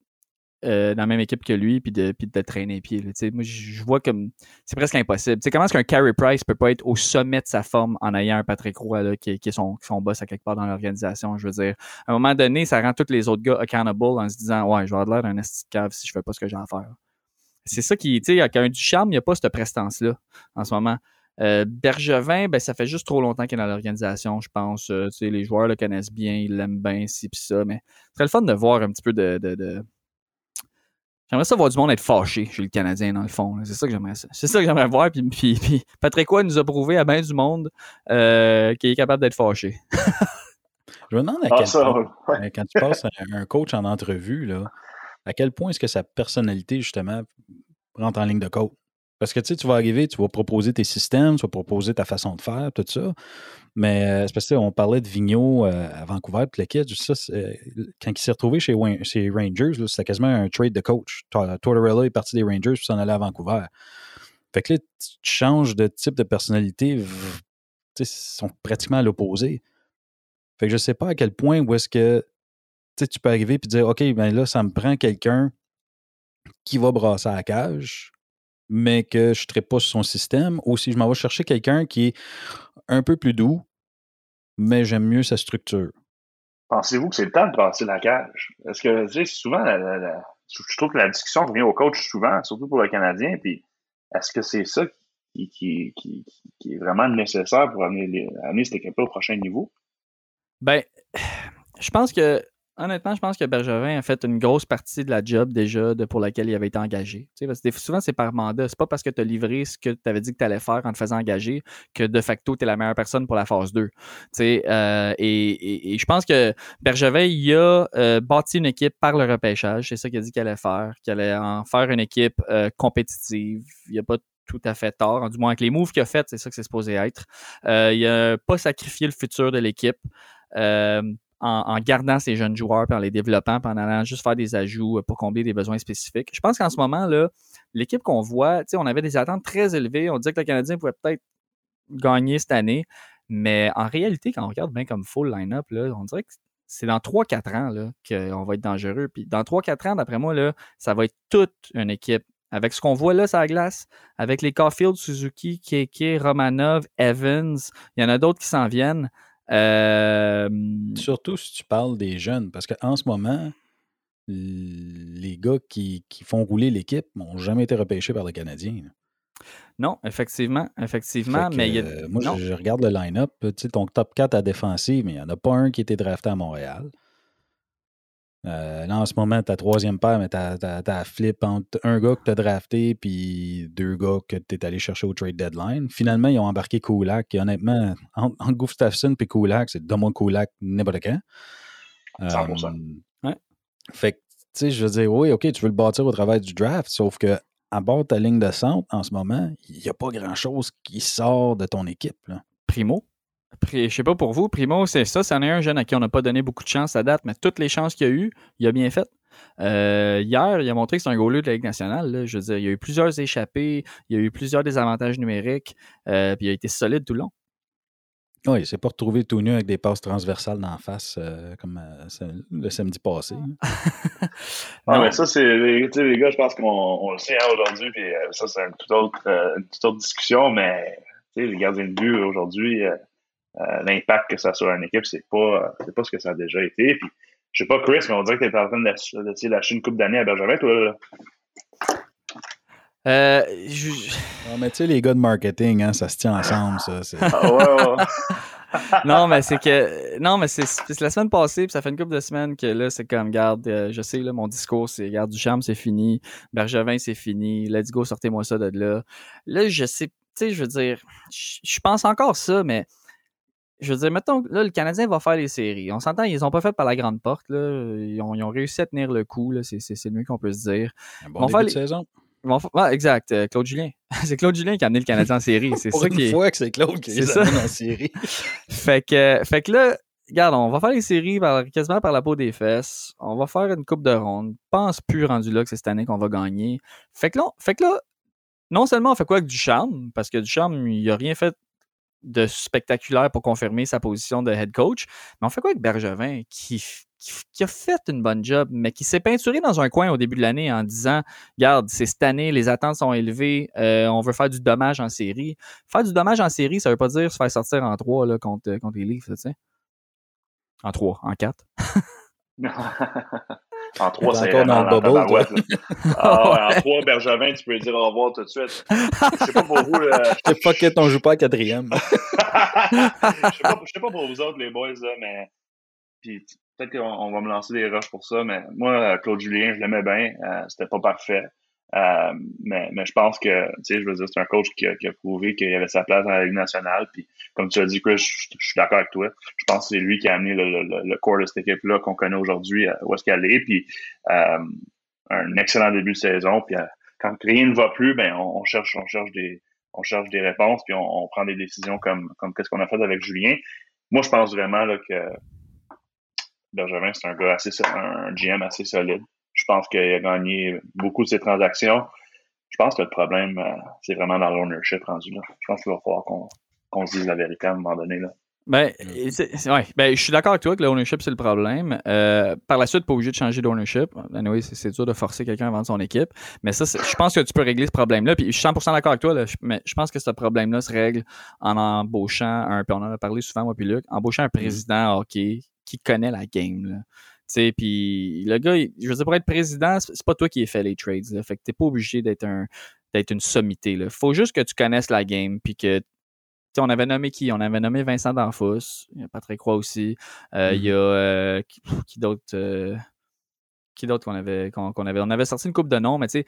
S5: Euh, dans la même équipe que lui puis de, puis de traîner les pieds. moi, je vois comme c'est presque impossible. comment est-ce qu'un Carey Price peut pas être au sommet de sa forme en ayant un Patrick Roy là, qui, qui, est son, boss à quelque part dans l'organisation? Je veux dire, à un moment donné, ça rend tous les autres gars accountable en se disant Ouais, je vais avoir l'air d'un esti cave si je fais pas ce que j'ai à faire. C'est ça qui, tu sais, du charme, il n'y a pas cette prestance-là en ce moment. Euh, Bergevin, ben, ça fait juste trop longtemps qu'il est dans l'organisation, je pense. Euh, les joueurs le connaissent bien, ils l'aiment bien, ci pis ça. Mais ce serait le fun de voir un petit peu de, J'aimerais ça voir du monde être fâché chez le Canadien, dans le fond. C'est ça que j'aimerais C'est ça que j'aimerais voir. Puis, puis, Patrick Roy nous a prouvé à bien du monde euh, qu'il est capable d'être fâché.
S3: Je me demande à ah, quel point, euh, quand tu passes un coach en entrevue, là, à quel point est-ce que sa personnalité, justement, rentre en ligne de coach? Parce que tu sais, tu vas arriver, tu vas proposer tes systèmes, tu vas proposer ta façon de faire, tout ça. Mais euh, c'est parce qu'on parlait de Vigneault euh, à Vancouver, puis le ça, quand il s'est retrouvé chez, Rangers, c'était quasiment un trade de coach. Tortorella est parti des Rangers puis s'en allait à Vancouver. Fait que là, tu changes de type de personnalité, ils sont pratiquement à l'opposé. Fait que je sais pas à quel point où est-ce que tu peux arriver et dire OK, ben là, ça me prend quelqu'un qui va brasser à la cage, mais que je ne pas sur son système, ou si je m'en vais chercher quelqu'un qui est un peu plus doux, mais j'aime mieux sa structure.
S4: Pensez-vous que c'est le temps de passer la cage? Est-ce que, tu sais, souvent, je trouve que la discussion revient au coach souvent, surtout pour le Canadien, puis est-ce que c'est ça qui, est vraiment nécessaire pour amener, amener cette équipe au prochain niveau?
S5: Ben, je pense que honnêtement, je pense que Bergevin a fait une grosse partie de la job déjà de, pour laquelle il avait été engagé. parce que souvent, c'est par mandat. C'est pas parce que tu as livré ce que tu avais dit que tu allais faire en te faisant engager que de facto, tu es la meilleure personne pour la phase 2. Euh, et, je pense que Bergevin, il a euh, bâti une équipe par le repêchage. C'est ça qu'il a dit qu'il allait faire, qu'il allait en faire une équipe euh, compétitive. Il n'y a pas tout à fait tort, du moins avec les moves qu'il a fait, c'est ça que c'est supposé être. il n'a pas sacrifié le futur de l'équipe en, gardant ces jeunes joueurs, puis en les développant, en allant juste faire des ajouts euh, pour combler des besoins spécifiques. Je pense qu'en ce moment, là, l'équipe qu'on voit, on avait des attentes très élevées. On disait que le Canadien pouvait peut-être gagner cette année. Mais en réalité, quand on regarde bien comme full line-up, on dirait que c'est dans 3-4 ans qu'on va être dangereux. Puis dans 3-4 ans, d'après moi, ça va être toute une équipe. Avec ce qu'on voit là sur la glace, avec les Caulfield, Suzuki, Keke, Romanov, Evans, il y en a d'autres qui s'en viennent. Euh,
S3: Surtout si tu parles des jeunes, parce qu'en ce moment, les gars qui, font rouler l'équipe n'ont jamais été repêchés par les Canadiens.
S5: Non, effectivement, effectivement, mais
S3: euh, moi, je, regarde le line-up, tu sais, ton top 4 à défensive, mais il n'y en a pas un qui a été drafté à Montréal. Euh, là, en ce moment, ta troisième paire, mais t'as as, flip entre un gars que tu as drafté puis deux gars que tu es allé chercher au trade deadline. Finalement, ils ont embarqué Kulak. Et honnêtement, entre, entre Gustafsson et Kulak, c'est donne-moi Kulak n'importe quand.
S4: 100%.
S3: Euh, fait que, tu sais, je veux dire, oui, OK, tu veux le bâtir au travers du draft, sauf que à bord de ta ligne de centre, en ce moment, il n'y a pas grand-chose qui sort de ton équipe.
S5: Primo? Je sais pas pour vous, Primo, c'est ça, c'en est un jeune à qui on n'a pas donné beaucoup de chance à date, mais toutes les chances qu'il a eues, il a bien fait. Euh, hier, il a montré que c'est un goaler de la Ligue nationale. Je veux dire, il y a eu plusieurs échappées, il y a eu plusieurs désavantages numériques, euh, puis il a été solide tout le long.
S3: Oui, il s'est pas retrouvé tout nu avec des passes transversales d'en face euh, comme le samedi passé.
S4: ah, mais ça, c'est les, les gars, je pense qu'on le sait hein, aujourd'hui, puis ça, c'est une toute autre, une toute autre discussion, mais les gardiens de but aujourd'hui, euh, l'impact que ça a sur une équipe, c'est pas, c'est pas ce que ça a déjà été. Puis, je sais pas, Chris, mais on dirait que tu es en train de, lâcher une coupe d'année à Benjamin, toi, là.
S5: Euh,
S3: Non, mais tu sais, les gars de marketing, hein, ça se tient ensemble, ça.
S4: Ah,
S5: non, mais c'est que. Non, mais c'est la semaine passée, puis ça fait une couple de semaines que là, c'est comme, garde, euh, je sais, là, mon discours, c'est, garde, du charme, c'est fini. Bergevin, c'est fini. Let's go, sortez-moi ça de là. Là, je sais, tu sais, je veux dire, je pense encore ça, mais je veux dire, mettons, là, le Canadien va faire les séries. On s'entend, ils ont pas fait par la grande porte. Là. Ils, ont, ils ont réussi à tenir le coup. C'est, c'est, c'est le mieux qu'on peut se dire.
S3: Un bon début de saison.
S5: Ouais, exact. Euh, Claude Julien. c'est Claude Julien qui a amené le Canadien en série. C'est
S3: Pour
S5: ça
S3: une
S5: qui est...
S3: fois que c'est Claude qui les amène en série.
S5: fait, que, fait que là, regarde, on va faire les séries par, quasiment par la peau des fesses. On va faire une coupe de ronde. Pense plus rendu là que c'est cette année qu'on va gagner. Fait que là, fait que là non seulement on fait quoi avec Ducharme, parce que Ducharme, il a rien fait de spectaculaire pour confirmer sa position de head coach, mais on fait quoi avec Bergevin qui, qui, a fait une bonne job, mais qui s'est peinturé dans un coin au début de l'année en disant Regarde, c'est cette année, les attentes sont élevées, euh, on veut faire du dommage en série. Faire du dommage en série, ça veut pas dire se faire sortir en trois là, contre, contre les Leafs, tu sais. En trois, en quatre.
S4: En trois, c'est
S3: encore dans le bubble.
S4: Ah ouais, en trois, Bergevin, tu peux dire au revoir tout de suite. Je sais pas pour vous. Là,
S3: je sais pas que à quatrième.
S4: je sais pas, pour vous autres, les boys, là, mais. Puis peut-être qu'on va me lancer des rushs pour ça, mais moi, Claude Julien, je l'aimais bien. Euh, C'était pas parfait. Euh, mais, mais je pense que, tu sais, je veux dire, c'est un coach qui a, qui a prouvé qu'il avait sa place dans la Ligue nationale. Puis, comme tu as dit, Chris, je, suis d'accord avec toi. Je pense que c'est lui qui a amené le, le, le corps de cette équipe-là qu'on connaît aujourd'hui, euh, où est-ce qu'elle est. Puis, euh, un excellent début de saison. Puis, euh, quand rien ne va plus, ben, on, on, cherche, on cherche des, on cherche des réponses, puis on, on prend des décisions comme, comme qu'est-ce qu'on a fait avec Julien. Moi, je pense vraiment là, que Benjamin, c'est un gars assez, un GM assez solide. Je pense qu'il a gagné beaucoup de ses transactions. Je pense que le problème, euh, c'est vraiment dans l'ownership rendu là. Je pense qu'il va falloir qu'on se dise la vérité à un moment donné. Là.
S5: Ben, ouais, ben, je suis d'accord avec toi que l'ownership, c'est le problème. Euh, par la suite, pas obligé de changer d'ownership. Anyway, c'est dur de forcer quelqu'un à vendre son équipe. Mais ça, je pense que tu peux régler ce problème-là. Puis je suis 100% d'accord avec toi, là, mais je pense que ce problème-là se règle en embauchant un, puis on en a parlé souvent, moi puis Luc, embauchant un mm. président hockey qui connaît la game. Là puis le gars, je veux dire, pour être président, c'est pas toi qui ai fait les trades. Là, fait que t'es pas obligé d'être un d'être une sommité. Il faut juste que tu connaisses la game, puis que on avait nommé qui? On avait nommé Vincent D'Anfous, Patrick Croix aussi. Euh, il y a mm-hmm. euh, qui, qui d'autre euh, qui d'autre qu'on avait, qu'on, avait? On avait sorti une coupe de noms, mais tu sais,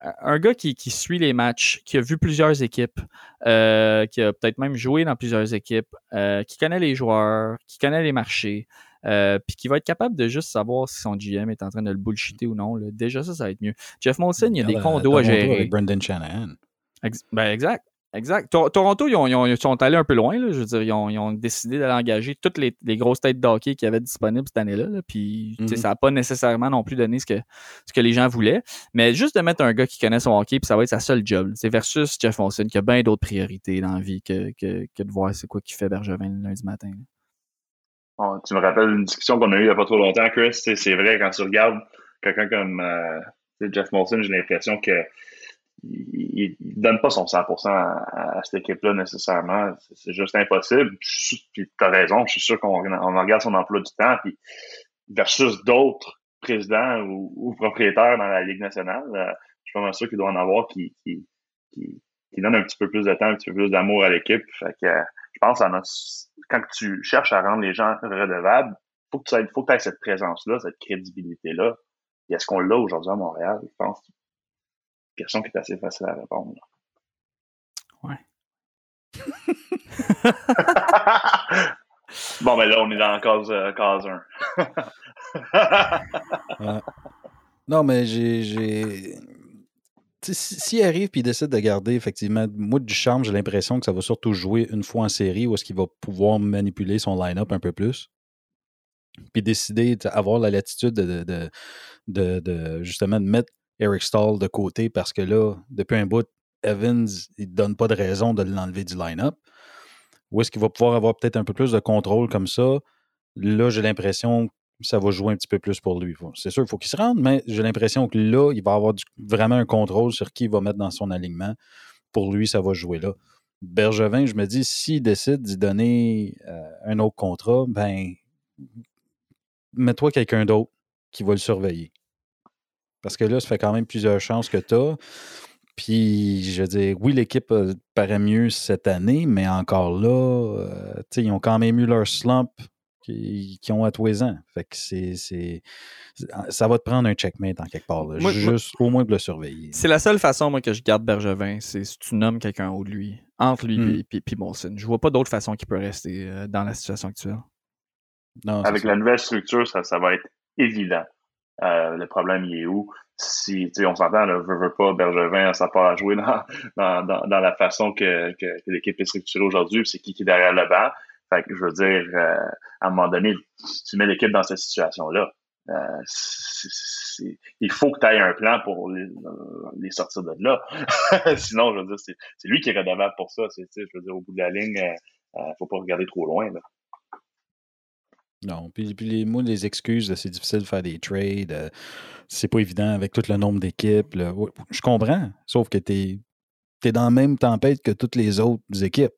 S5: un gars qui, qui, suit les matchs, qui a vu plusieurs équipes, qui a peut-être même joué dans plusieurs équipes, qui connaît les joueurs, qui connaît les marchés, euh, puis qui va être capable de juste savoir si son GM est en train de le bullshiter ou non. Là. Déjà, ça, ça va être mieux. Jeff Molson, il y a des condos à gérer.
S3: Avec Brendan Shanahan.
S5: ben, exact. Exact. Toronto, ils, ont, ils, sont allés un peu loin. Là. Je veux dire, ils ont, ils ont décidé d'aller engager toutes les, les, grosses têtes d'hockey qu'il y avait disponibles cette année-là. Là. Puis, mm-hmm. ça n'a pas nécessairement non plus donné ce que, ce que les gens voulaient. Mais juste de mettre un gars qui connaît son hockey, puis ça va être sa seule job. C'est versus Jeff Molson qui a bien d'autres priorités dans la vie que, que, que de voir c'est quoi qu'il fait Bergevin le lundi matin. Là
S4: tu me rappelles une discussion qu'on a eue il n'y a pas trop longtemps, Chris. C'est vrai, quand tu regardes quelqu'un comme euh, Jeff Molson, j'ai l'impression que il, ne donne pas son 100% à, cette équipe-là nécessairement. C'est juste impossible. Puis tu as raison, je suis sûr qu'on regarde son emploi du temps, puis versus d'autres présidents ou, propriétaires dans la Ligue nationale, euh, je suis pas sûr qu'il doit en avoir qui, qui, qui, qui un petit peu plus de temps, un petit peu plus d'amour à l'équipe. Fait que je pense à notre, quand tu cherches à rendre les gens redevables, faut que tu faut que aies cette présence-là, cette crédibilité-là. Et est-ce qu'on l'a aujourd'hui à Montréal? Je pense que c'est une question qui est assez facile à répondre.
S5: Ouais.
S4: bon, ben là, on est dans la case, euh, case
S3: 1. Non, mais j'ai s'il arrive et il décide de garder, effectivement, moi, du charme, j'ai l'impression que ça va surtout jouer une fois en série où est-ce qu'il va pouvoir manipuler son line-up un peu plus. Puis décider d'avoir la latitude de, justement de mettre Eric Stahl de côté parce que là, depuis un bout, Evans, il ne donne pas de raison de l'enlever du line-up. Ou est-ce qu'il va pouvoir avoir peut-être un peu plus de contrôle comme ça? Là, j'ai l'impression ça va jouer un petit peu plus pour lui. C'est sûr, il faut qu'il se rende, mais j'ai l'impression que là, il va avoir vraiment un contrôle sur qui il va mettre dans son alignement. Pour lui, ça va jouer là. Bergevin, je me dis, s'il décide d'y donner euh, un autre contrat, ben, mets-toi quelqu'un d'autre qui va le surveiller. Parce que là, ça fait quand même plusieurs chances que tu as. Puis, je veux dire, oui, l'équipe euh, paraît mieux cette année, mais encore là, euh, ils ont quand même eu leur slump qui, ont à tous les ans. Fait que c'est, ça va te prendre un checkmate en quelque part. Juste au moins de le surveiller.
S5: C'est la seule façon, moi, que je garde Bergevin, c'est si tu nommes quelqu'un haut de lui, entre lui hmm. et puis Molson. Je vois pas d'autre façon qu'il peut rester euh, dans la situation actuelle.
S4: Avec la nouvelle structure, ça, ça va être évident. Euh, le problème, il est où? Si, on s'entend, ne veut, veut pas, Bergevin, ça part à jouer dans, dans, dans, la façon que, que, l'équipe est structurée aujourd'hui, c'est qui qui est derrière le banc. Fait que je veux dire, euh, à un moment donné, tu mets l'équipe dans cette situation-là. Euh, il faut que tu aies un plan pour les, les sortir de là. Sinon, je veux dire, c'est lui qui est redevable pour ça. je veux dire, au bout de la ligne, euh, faut pas regarder trop loin. Là.
S3: Non, puis, puis les mots, les excuses, c'est difficile de faire des trades. c'est pas évident avec tout le nombre d'équipes. Je comprends, sauf que tu es, dans la même tempête que toutes les autres équipes.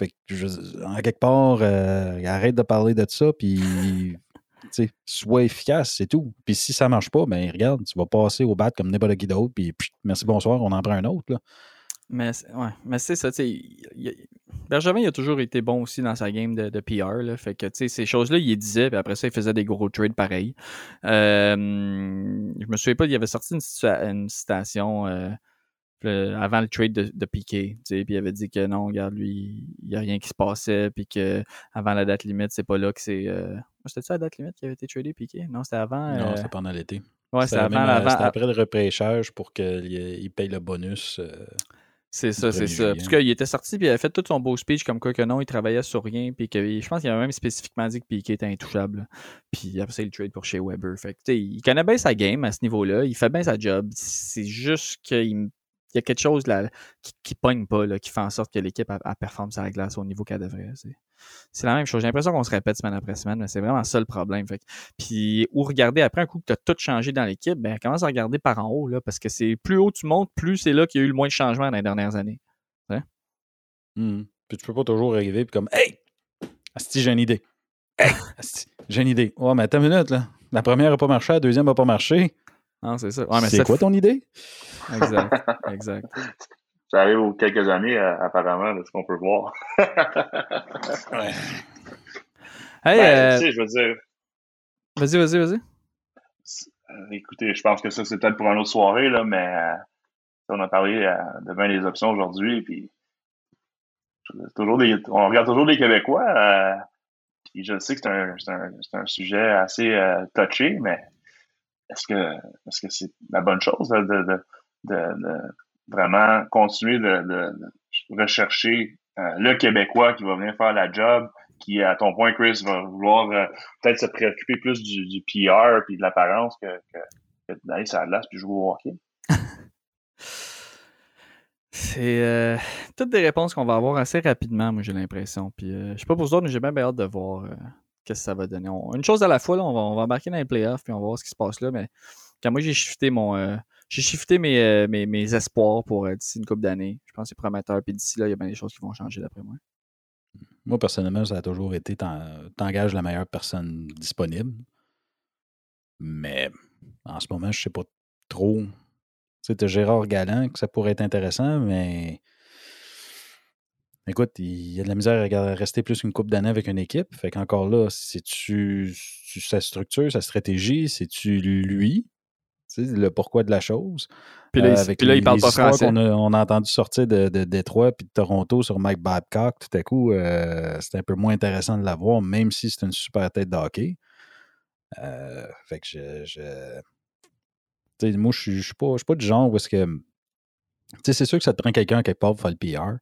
S3: Fait que, en quelque part, euh, arrête de parler de ça, puis sois efficace, c'est tout. Puis si ça marche pas, ben regarde, tu vas passer au bat comme n'importe qui d'autre, puis merci, bonsoir, on en prend un autre. Là.
S5: Mais, ouais, mais c'est ça, tu. Benjamin, il a toujours été bon aussi dans sa game de, PR. Là, fait que, tu sais, ces choses-là, il disait, puis après ça, il faisait des gros trades pareils. Euh, je me souviens pas, il avait sorti une, citation. Euh, avant le trade de, de Piquet, puis il avait dit que non, regarde, lui, il n'y a rien qui se passait, puis que avant la date limite, c'est pas là que c'est. Euh... C'était ça la date limite qui avait été tradé Piquet? Non, c'était avant.
S3: Non, euh, c'était pendant l'été.
S5: Ouais, c'était avant, avant,
S3: C'était après le repêchage pour qu'il paye le bonus. Euh,
S5: c'est ça, c'est ça. Parce qu'il était sorti puis il avait fait tout son beau speech comme quoi que non, il travaillait sur rien. Puis que je pense qu'il avait même spécifiquement dit que Piquet était intouchable. Puis après ça, il trade pour chez Weber. Fait que, il connaît bien sa game à ce niveau-là. Il fait bien sa job. C'est juste qu'il il y a quelque chose là, qui, qui pogne pas, là, qui fait en sorte que l'équipe a, performe sa glace au niveau qu'elle devrait. C'est la même chose. J'ai l'impression qu'on se répète semaine après semaine, mais c'est vraiment ça le problème. Fait. Puis, ou regarder après un coup que tu as tout changé dans l'équipe, ben, commence à regarder par en haut, là, parce que c'est plus haut tu montes, plus c'est là qu'il y a eu le moins de changements dans les dernières années.
S3: Mmh. Puis tu peux pas toujours arriver puis comme Hey! Asti, j'ai une idée. Hey! j'ai une idée. Oh, mais attends une minute, là. La première n'a pas marché, la deuxième n'a pas marché.
S5: Non, c'est ça.
S3: c'est quoi ton idée?
S5: Exact, exact.
S4: Ça arrive aux quelques années, euh, apparemment, de ce qu'on peut voir.
S5: ouais.
S4: Hey, ben, euh... tu sais, je veux dire.
S5: Vas-y, vas-y, vas-y.
S4: Euh, écoutez, je pense que ça, c'est peut-être pour une autre soirée, là, mais euh, on a parlé de bien des options aujourd'hui, puis toujours des, on regarde toujours des Québécois. puis je sais que c'est un, un, un, sujet assez touché, mais est-ce que est-ce que c'est la bonne chose de, vraiment continuer de, rechercher euh, le Québécois qui va venir faire la job, qui, à ton point, Chris, va vouloir euh, peut-être se préoccuper plus du, PR puis de l'apparence que, d'aller sur la puis jouer au hockey?
S5: C'est euh, toutes des réponses qu'on va avoir assez rapidement, moi j'ai l'impression. Puis je sais pas pour vous autres, mais j'ai bien hâte de voir que ça va donner. une chose à la fois, là, on, va, embarquer dans les playoffs, puis on va voir ce qui se passe là. Mais quand moi, j'ai shifté mon. Euh, j'ai shifté mes, euh, mes, mes, espoirs pour euh, d'ici une couple d'années. Je pense que c'est prometteur. Puis d'ici là, il y a bien des choses qui vont changer d'après moi.
S3: Moi, personnellement, ça a toujours été t'engages la meilleure personne disponible. Mais en ce moment, je sais pas trop. Tu sais, Gérard Galland, que ça pourrait être intéressant, mais Écoute, il y a de la misère à rester plus qu'une coupe d'années avec une équipe. Fait qu'encore là, c'est-tu sa structure, sa stratégie, c'est-tu lui? le pourquoi de la chose?
S5: Puis là, euh, avec là il parle pas français.
S3: On a, on a, entendu sortir de, de Détroit puis de Toronto sur Mike Babcock, tout à coup, euh, c'est un peu moins intéressant de l'avoir, même si c'est une super tête de hockey. Euh, fait que je. je... moi, je suis pas, pas du genre où est-ce que. C'est sûr que ça te prend quelqu'un quelque part pour faire le PR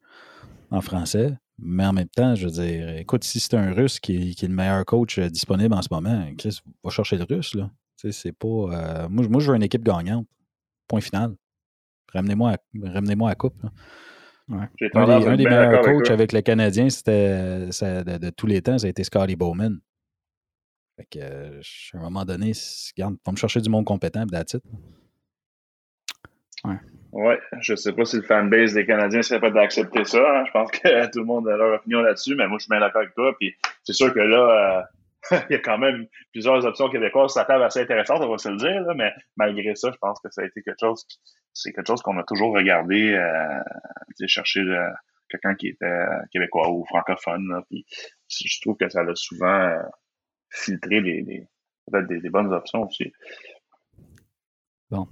S3: en français. Mais en même temps, je veux dire, écoute, si c'est un russe qui est, le meilleur coach euh, disponible en ce moment, Chris va chercher le russe, là. Tu sais, c'est pas. Euh, moi, moi, je veux une équipe gagnante. Point final. Ramenez-moi à, ramenez à coupe. Ouais. Un, des, meilleurs coachs avec, le Canadien, c'était de, tous les temps, ça a été Scotty Bowman. Fait que, euh, à un moment donné, regarde, va me chercher du monde compétent, that's
S4: Ouais. Ouais, je sais pas si le fanbase des Canadiens serait pas d'accepter ça. Hein. Je pense que tout le monde a leur opinion là-dessus, mais moi, je suis bien d'accord avec toi. Puis c'est sûr que là, euh, il y a quand même plusieurs options québécoises Ça table assez intéressante, on va se le dire. Là, mais malgré ça, je pense que ça a été quelque chose, c'est quelque chose qu'on a toujours regardé, euh, chercher euh, quelqu'un qui était québécois ou francophone. Là, puis je trouve que ça l'a souvent, filtrer les, des, des, bonnes options aussi.
S5: Bon.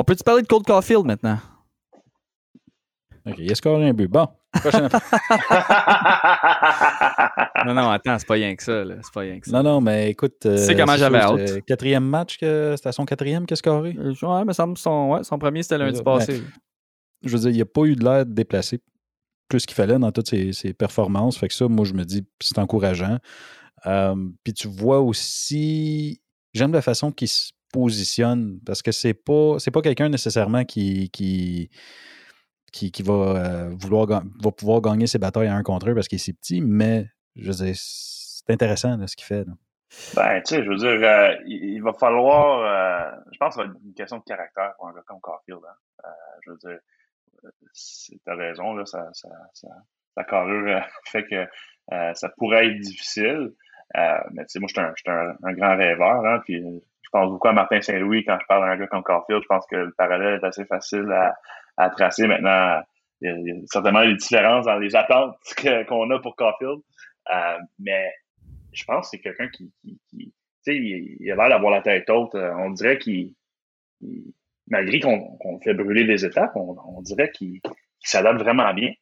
S5: On peut-tu parler de Cold Caulfield maintenant?
S3: OK, il a scoré un but. Bon,
S5: non, non, attends, c'est pas rien que ça. C'est pas rien que ça.
S3: Non, non, mais écoute.
S5: Euh, c'est comment j'avais hâte.
S3: Quatrième match, que, c'était son quatrième qu'il a scoré?
S5: Euh, ouais, mais son, ouais, son premier, c'était lundi passé.
S3: je veux dire, il n'a pas eu de l'air de déplacer plus qu'il fallait dans toutes ses, performances. Fait que ça, moi, je me dis, c'est encourageant. Euh, puis tu vois aussi, j'aime la façon qu'il se positionne parce que c'est pas, c'est pas quelqu'un nécessairement qui, qui qui, va euh, vouloir va pouvoir gagner ses batailles à un contre un parce qu'il est si petit, mais je veux c'est intéressant ce qu'il fait.
S4: Ben, tu sais, je veux dire, euh, il, va falloir. Euh, je pense que c'est une question de caractère pour un gars comme Carfield. Hein. je veux dire, tu as raison, là, ça, ça, sa carrure fait que ça pourrait être difficile. mais tu sais, moi, je suis un, un, grand rêveur, hein, puis pense beaucoup à Martin Saint-Louis quand je parle d'un gars comme Carfield. Je pense que le parallèle est assez facile à, tracer. Maintenant, il y, a, certainement des différences dans les attentes qu'on a pour Caulfield. Euh, mais je pense que c'est quelqu'un qui, qui, tu sais, il, a l'air d'avoir la tête haute. Euh, on dirait qu'il, malgré qu'on fait brûler des étapes, on, dirait qu'il s'adapte vraiment bien.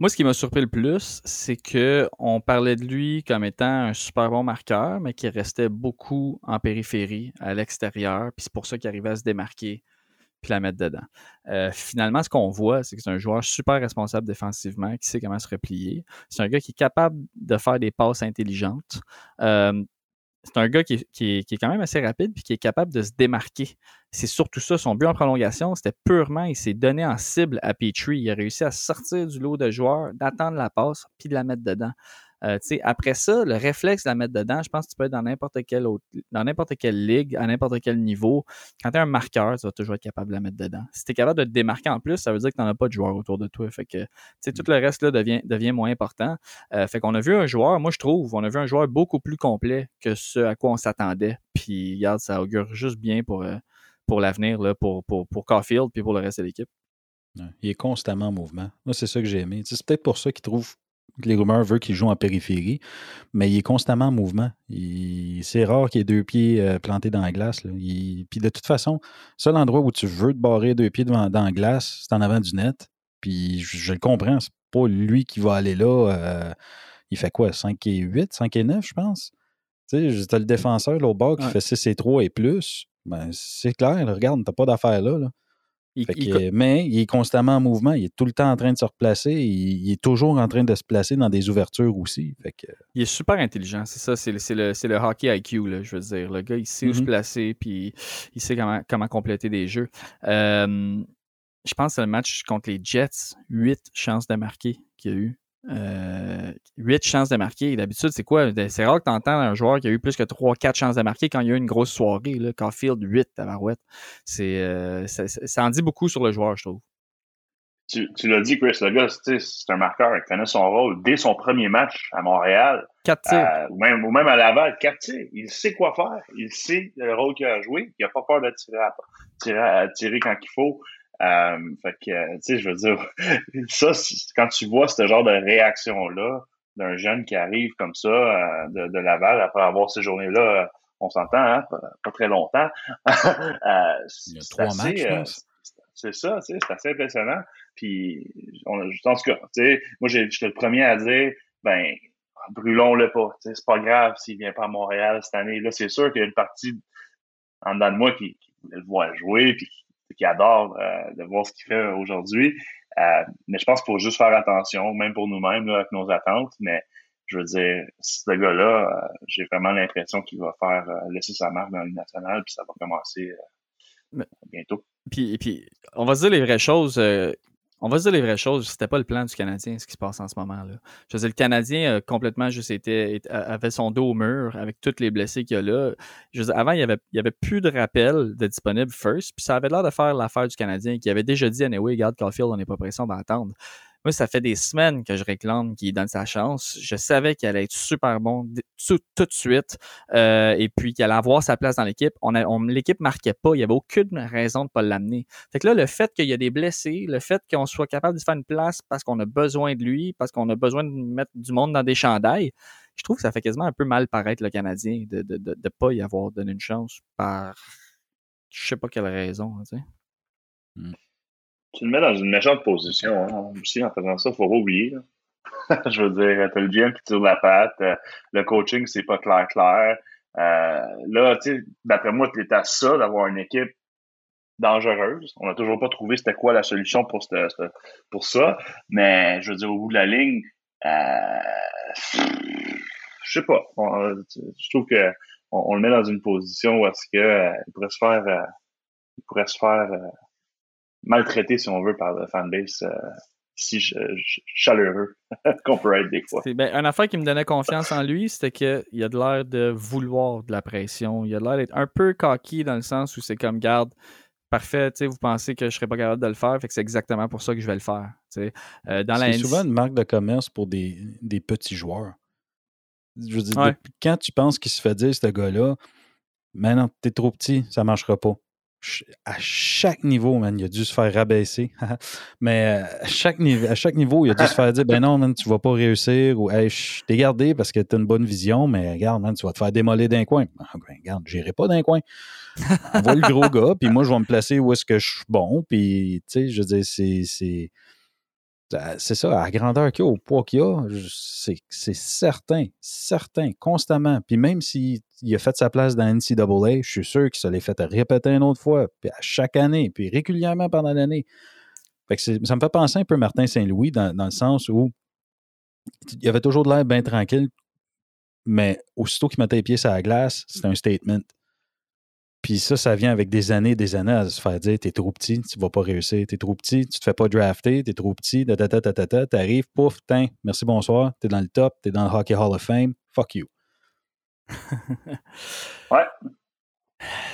S5: Moi, ce qui m'a surpris le plus, c'est que on parlait de lui comme étant un super bon marqueur, mais qui restait beaucoup en périphérie, à l'extérieur, puis c'est pour ça qu'il arrivait à se démarquer puis la mettre dedans. Euh, finalement, ce qu'on voit, c'est que c'est un joueur super responsable défensivement, qui sait comment se replier. C'est un gars qui est capable de faire des passes intelligentes. Euh, c'est un gars qui est, quand même assez rapide puis qui est capable de se démarquer. C'est surtout ça. Son but en prolongation, c'était purement, il s'est donné en cible à Petrie. Il a réussi à sortir du lot de joueurs, d'attendre la passe puis de la mettre dedans. Euh, après ça, le réflexe de la mettre dedans, je pense que tu peux être dans n'importe quelle dans n'importe quelle ligue, à n'importe quel niveau. Quand tu es un marqueur, tu vas toujours être capable de la mettre dedans. Si tu es capable de te démarquer en plus, ça veut dire que tu n'en as pas de joueurs autour de toi. Fait que tout le reste là, devient, devient moins important. Euh, fait qu'on a vu un joueur, moi je trouve, on a vu un joueur beaucoup plus complet que ce à quoi on s'attendait. Puis regarde, ça augure juste bien pour, euh, pour l'avenir, pour, pour, pour Caulfield puis pour le reste de l'équipe.
S3: Il est constamment en mouvement. Moi, c'est ça que j'ai aimé. C'est peut-être pour ça qu'il trouve les rumeurs veulent qu'il joue en périphérie, mais il est constamment en mouvement. C'est rare qu'il ait deux pieds euh, plantés dans la glace. Puis de toute façon, seul endroit où tu veux te barrer deux pieds dans la glace, c'est en avant du net. Puis je, le comprends, c'est pas lui qui va aller là. Euh, il fait quoi, 5 et 8, 5 et 9, je pense? Tu sais, as le défenseur, l'autre bord, qui fait 6 et 3 et plus. Ben, c'est clair, regarde, t'as pas d'affaire là. là mais il est constamment en mouvement, il est tout le temps en train de se replacer, il, est toujours en train de se placer dans des ouvertures aussi.
S5: Il est super intelligent, c'est ça, c'est le, hockey IQ, là, je veux dire. Le gars, il sait où se mm-hmm. placer, puis il sait comment, comment compléter des jeux. je pense que le match contre les Jets, 8 chances de marquer qu'il y a eu. Euh, 8 chances de marquer. D'habitude, c'est quoi? C'est rare que tu entends un joueur qui a eu plus que 3-4 chances de marquer quand il y a eu une grosse soirée. Là, Caulfield, 8 à Marouette. C'est, euh, ça, ça, en dit beaucoup sur le joueur, je trouve.
S4: Tu, tu l'as dit, Chris, le gars, c'est un marqueur. Il connaît son rôle dès son premier match à Montréal.
S5: 4 tirs. Euh,
S4: ou, même, ou même à Laval, 4 tirs. Il sait quoi faire. Il sait le rôle qu'il a joué. Il n'a pas peur de tirer, à, tirer, à, tirer quand il faut. Euh, fait que, tu sais, je veux dire, ça, quand tu vois ce genre de réaction-là d'un jeune qui arrive comme ça euh, de, de, Laval après avoir ces journées-là, euh, on s'entend, hein, pas, très longtemps.
S3: euh, Il y a trois matchs, euh,
S4: C'est ça, tu sais, c'est assez impressionnant. Puis, on, en tout cas, tu sais, moi, j'étais le premier à dire, ben, brûlons-le pas. C'est pas grave s'il vient pas à Montréal cette année. Là, c'est sûr qu'il y a une partie en dedans de moi qui, qui le voit jouer, puis qui adore euh, de voir ce qu'il fait aujourd'hui. Euh, mais je pense qu'il faut juste faire attention, même pour nous-mêmes, avec nos attentes. Mais je veux dire, ce gars-là, euh, j'ai vraiment l'impression qu'il va faire laisser sa marque dans le national, puis ça va commencer bientôt.
S5: Puis, puis, on va se dire les vraies choses on va se dire les vraies choses, c'était pas le plan du Canadien, ce qui se passe en ce moment-là. Je veux dire, le Canadien a complètement juste été, avait son dos au mur avec toutes les blessés qu'il y a là. Je veux dire, avant, il y avait, il y avait plus de rappels de disponibles first, puis ça avait l'air de faire l'affaire du Canadien, qui avait déjà dit, anyway, regarde, Caulfield, on n'est pas pressé, d'entendre. Moi, ça fait des semaines que je réclame qu'il donne sa chance. Je savais qu'il allait être super bon tout, de suite euh, et puis qu'il allait avoir sa place dans l'équipe. On, on l'équipe marquait pas. Il n'y avait aucune raison de pas l'amener. Fait que là, le fait qu'il y a des blessés, le fait qu'on soit capable de faire une place parce qu'on a besoin de lui, parce qu'on a besoin de mettre du monde dans des chandails, je trouve que ça fait quasiment un peu mal paraître le Canadien de ne de, de, pas y avoir donné une chance par je sais pas quelle raison. Tu, sais.
S4: Hmm. Tu le mets dans une méchante position hein. aussi en faisant ça, faut pas oublier. je veux dire, t'as le GM qui tire la patte, euh, le coaching, c'est pas clair clair. Euh, là, tu sais, d'après moi, tu à ça d'avoir une équipe dangereuse. On n'a toujours pas trouvé c'était quoi la solution pour, pour ça. Mais je veux dire, au bout de la ligne, euh, je sais pas. je trouve que on, le met dans une position où est-ce que euh, il pourrait se faire euh, il pourrait se faire maltraiter si on veut par le fanbase si chaleureux qu'on peut être des fois.
S5: Ben, un affaire qui me donnait confiance en lui, c'était qu'il a de l'air de vouloir de la pression. Il a de l'air d'être un peu cocky dans le sens où c'est comme garde parfait, vous pensez que je ne serais pas capable de le faire, fait que c'est exactement pour ça que je vais le faire.
S3: Euh, c'est souvent une marque de commerce pour des, petits joueurs. Je veux dire, quand tu penses qu'il se fait dire, ce gars-là, maintenant, t'es trop petit, ça ne marchera pas. À chaque niveau, man, il a dû se faire rabaisser. Mais euh, à chaque, niveau, à chaque niveau, il a dû se faire dire ben non, man, tu vas pas réussir ou hey, je t'ai gardé parce que tu as une bonne vision, mais regarde, man, tu vas te faire démolir d'un coin. Ah, ben, regarde, j'irai pas d'un coin. On le gros gars, puis moi, je vais me placer où est-ce que je suis bon. Puis, tu sais, je veux dire, c'est. C'est ça, à la grandeur qu'il y a, au poids qu'il y a, c'est certain, certain, constamment. Puis même s'il a fait sa place dans NCAA, je suis sûr qu'il se l'est fait répéter une autre fois, puis à chaque année, puis régulièrement pendant l'année. ça me fait penser un peu Martin Saint-Louis dans, dans, le sens où il avait toujours de l'air bien tranquille, mais aussitôt qu'il mettait les pieds sur la glace, c'était un statement. Puis ça, ça vient avec des années des années à se faire dire T'es trop petit, tu vas pas réussir, t'es trop petit, tu te fais pas drafter, t'es trop petit, ta ta t'arrives, pouf, tiens, merci, bonsoir, t'es dans le top, t'es dans le Hockey Hall of Fame, fuck you.
S4: ouais.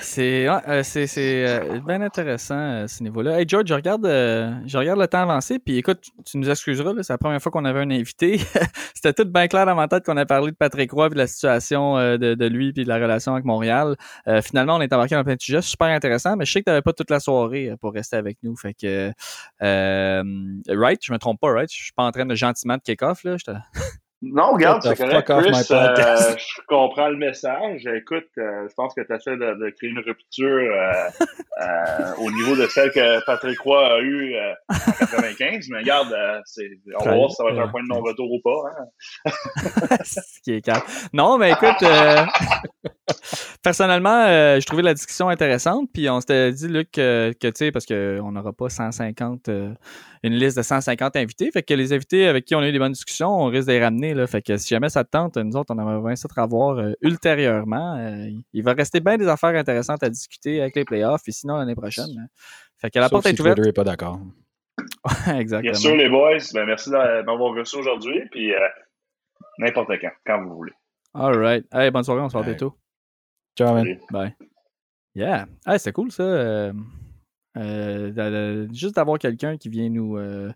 S5: C'est euh, c'est euh, bien intéressant euh, ce niveau-là. Hey George, je regarde, je regarde le temps avancé, puis écoute, tu nous excuseras, c'est la première fois qu'on avait un invité. C'était tout bien clair dans ma tête qu'on a parlé de Patrick Roy, et de la situation de, lui, puis de la relation avec Montréal. finalement, on est embarqué dans plein de sujets, super intéressant, mais je sais que tu n'avais pas toute la soirée pour rester avec nous. Fait que, right, je me trompe pas, right? Je suis pas en train de gentiment de kick-off, là.
S4: Non, regarde, c'est correct. Chris, euh, je comprends le message. Écoute, euh, je pense que tu essaies de, de, créer une rupture euh, au niveau de celle que Patrick Roy a eue en 95. Mais regarde, on va voir si ça va être un point de non-retour ou pas. Hein.
S5: Ce qui est calme. Non, mais écoute, personnellement, je trouvais la discussion intéressante. Puis on s'était dit, Luc, que, que tu sais, parce qu'on n'aura pas 150 une liste de 150 invités. Fait que les invités avec qui on a eu des bonnes discussions, on risque de les ramener. Là. Fait que si jamais ça te tente, nous autres, on aimerait bien ça te revoir euh, ultérieurement. Euh, il va rester bien des affaires intéressantes à discuter avec les playoffs et sinon l'année prochaine. Hein. Fait que la porte est ouverte.
S3: Twitter n'est pas d'accord.
S5: Exactement.
S4: Bien sûr, les boys. Ben, merci d'avoir reçu aujourd'hui. Puis euh, n'importe quand, quand vous voulez.
S5: All right. Hey, bonne soirée. On se voit bientôt.
S3: Ciao, man.
S5: Bye. Yeah. Hey, c'était cool, ça. Euh, juste d'avoir quelqu'un qui vient nous, euh,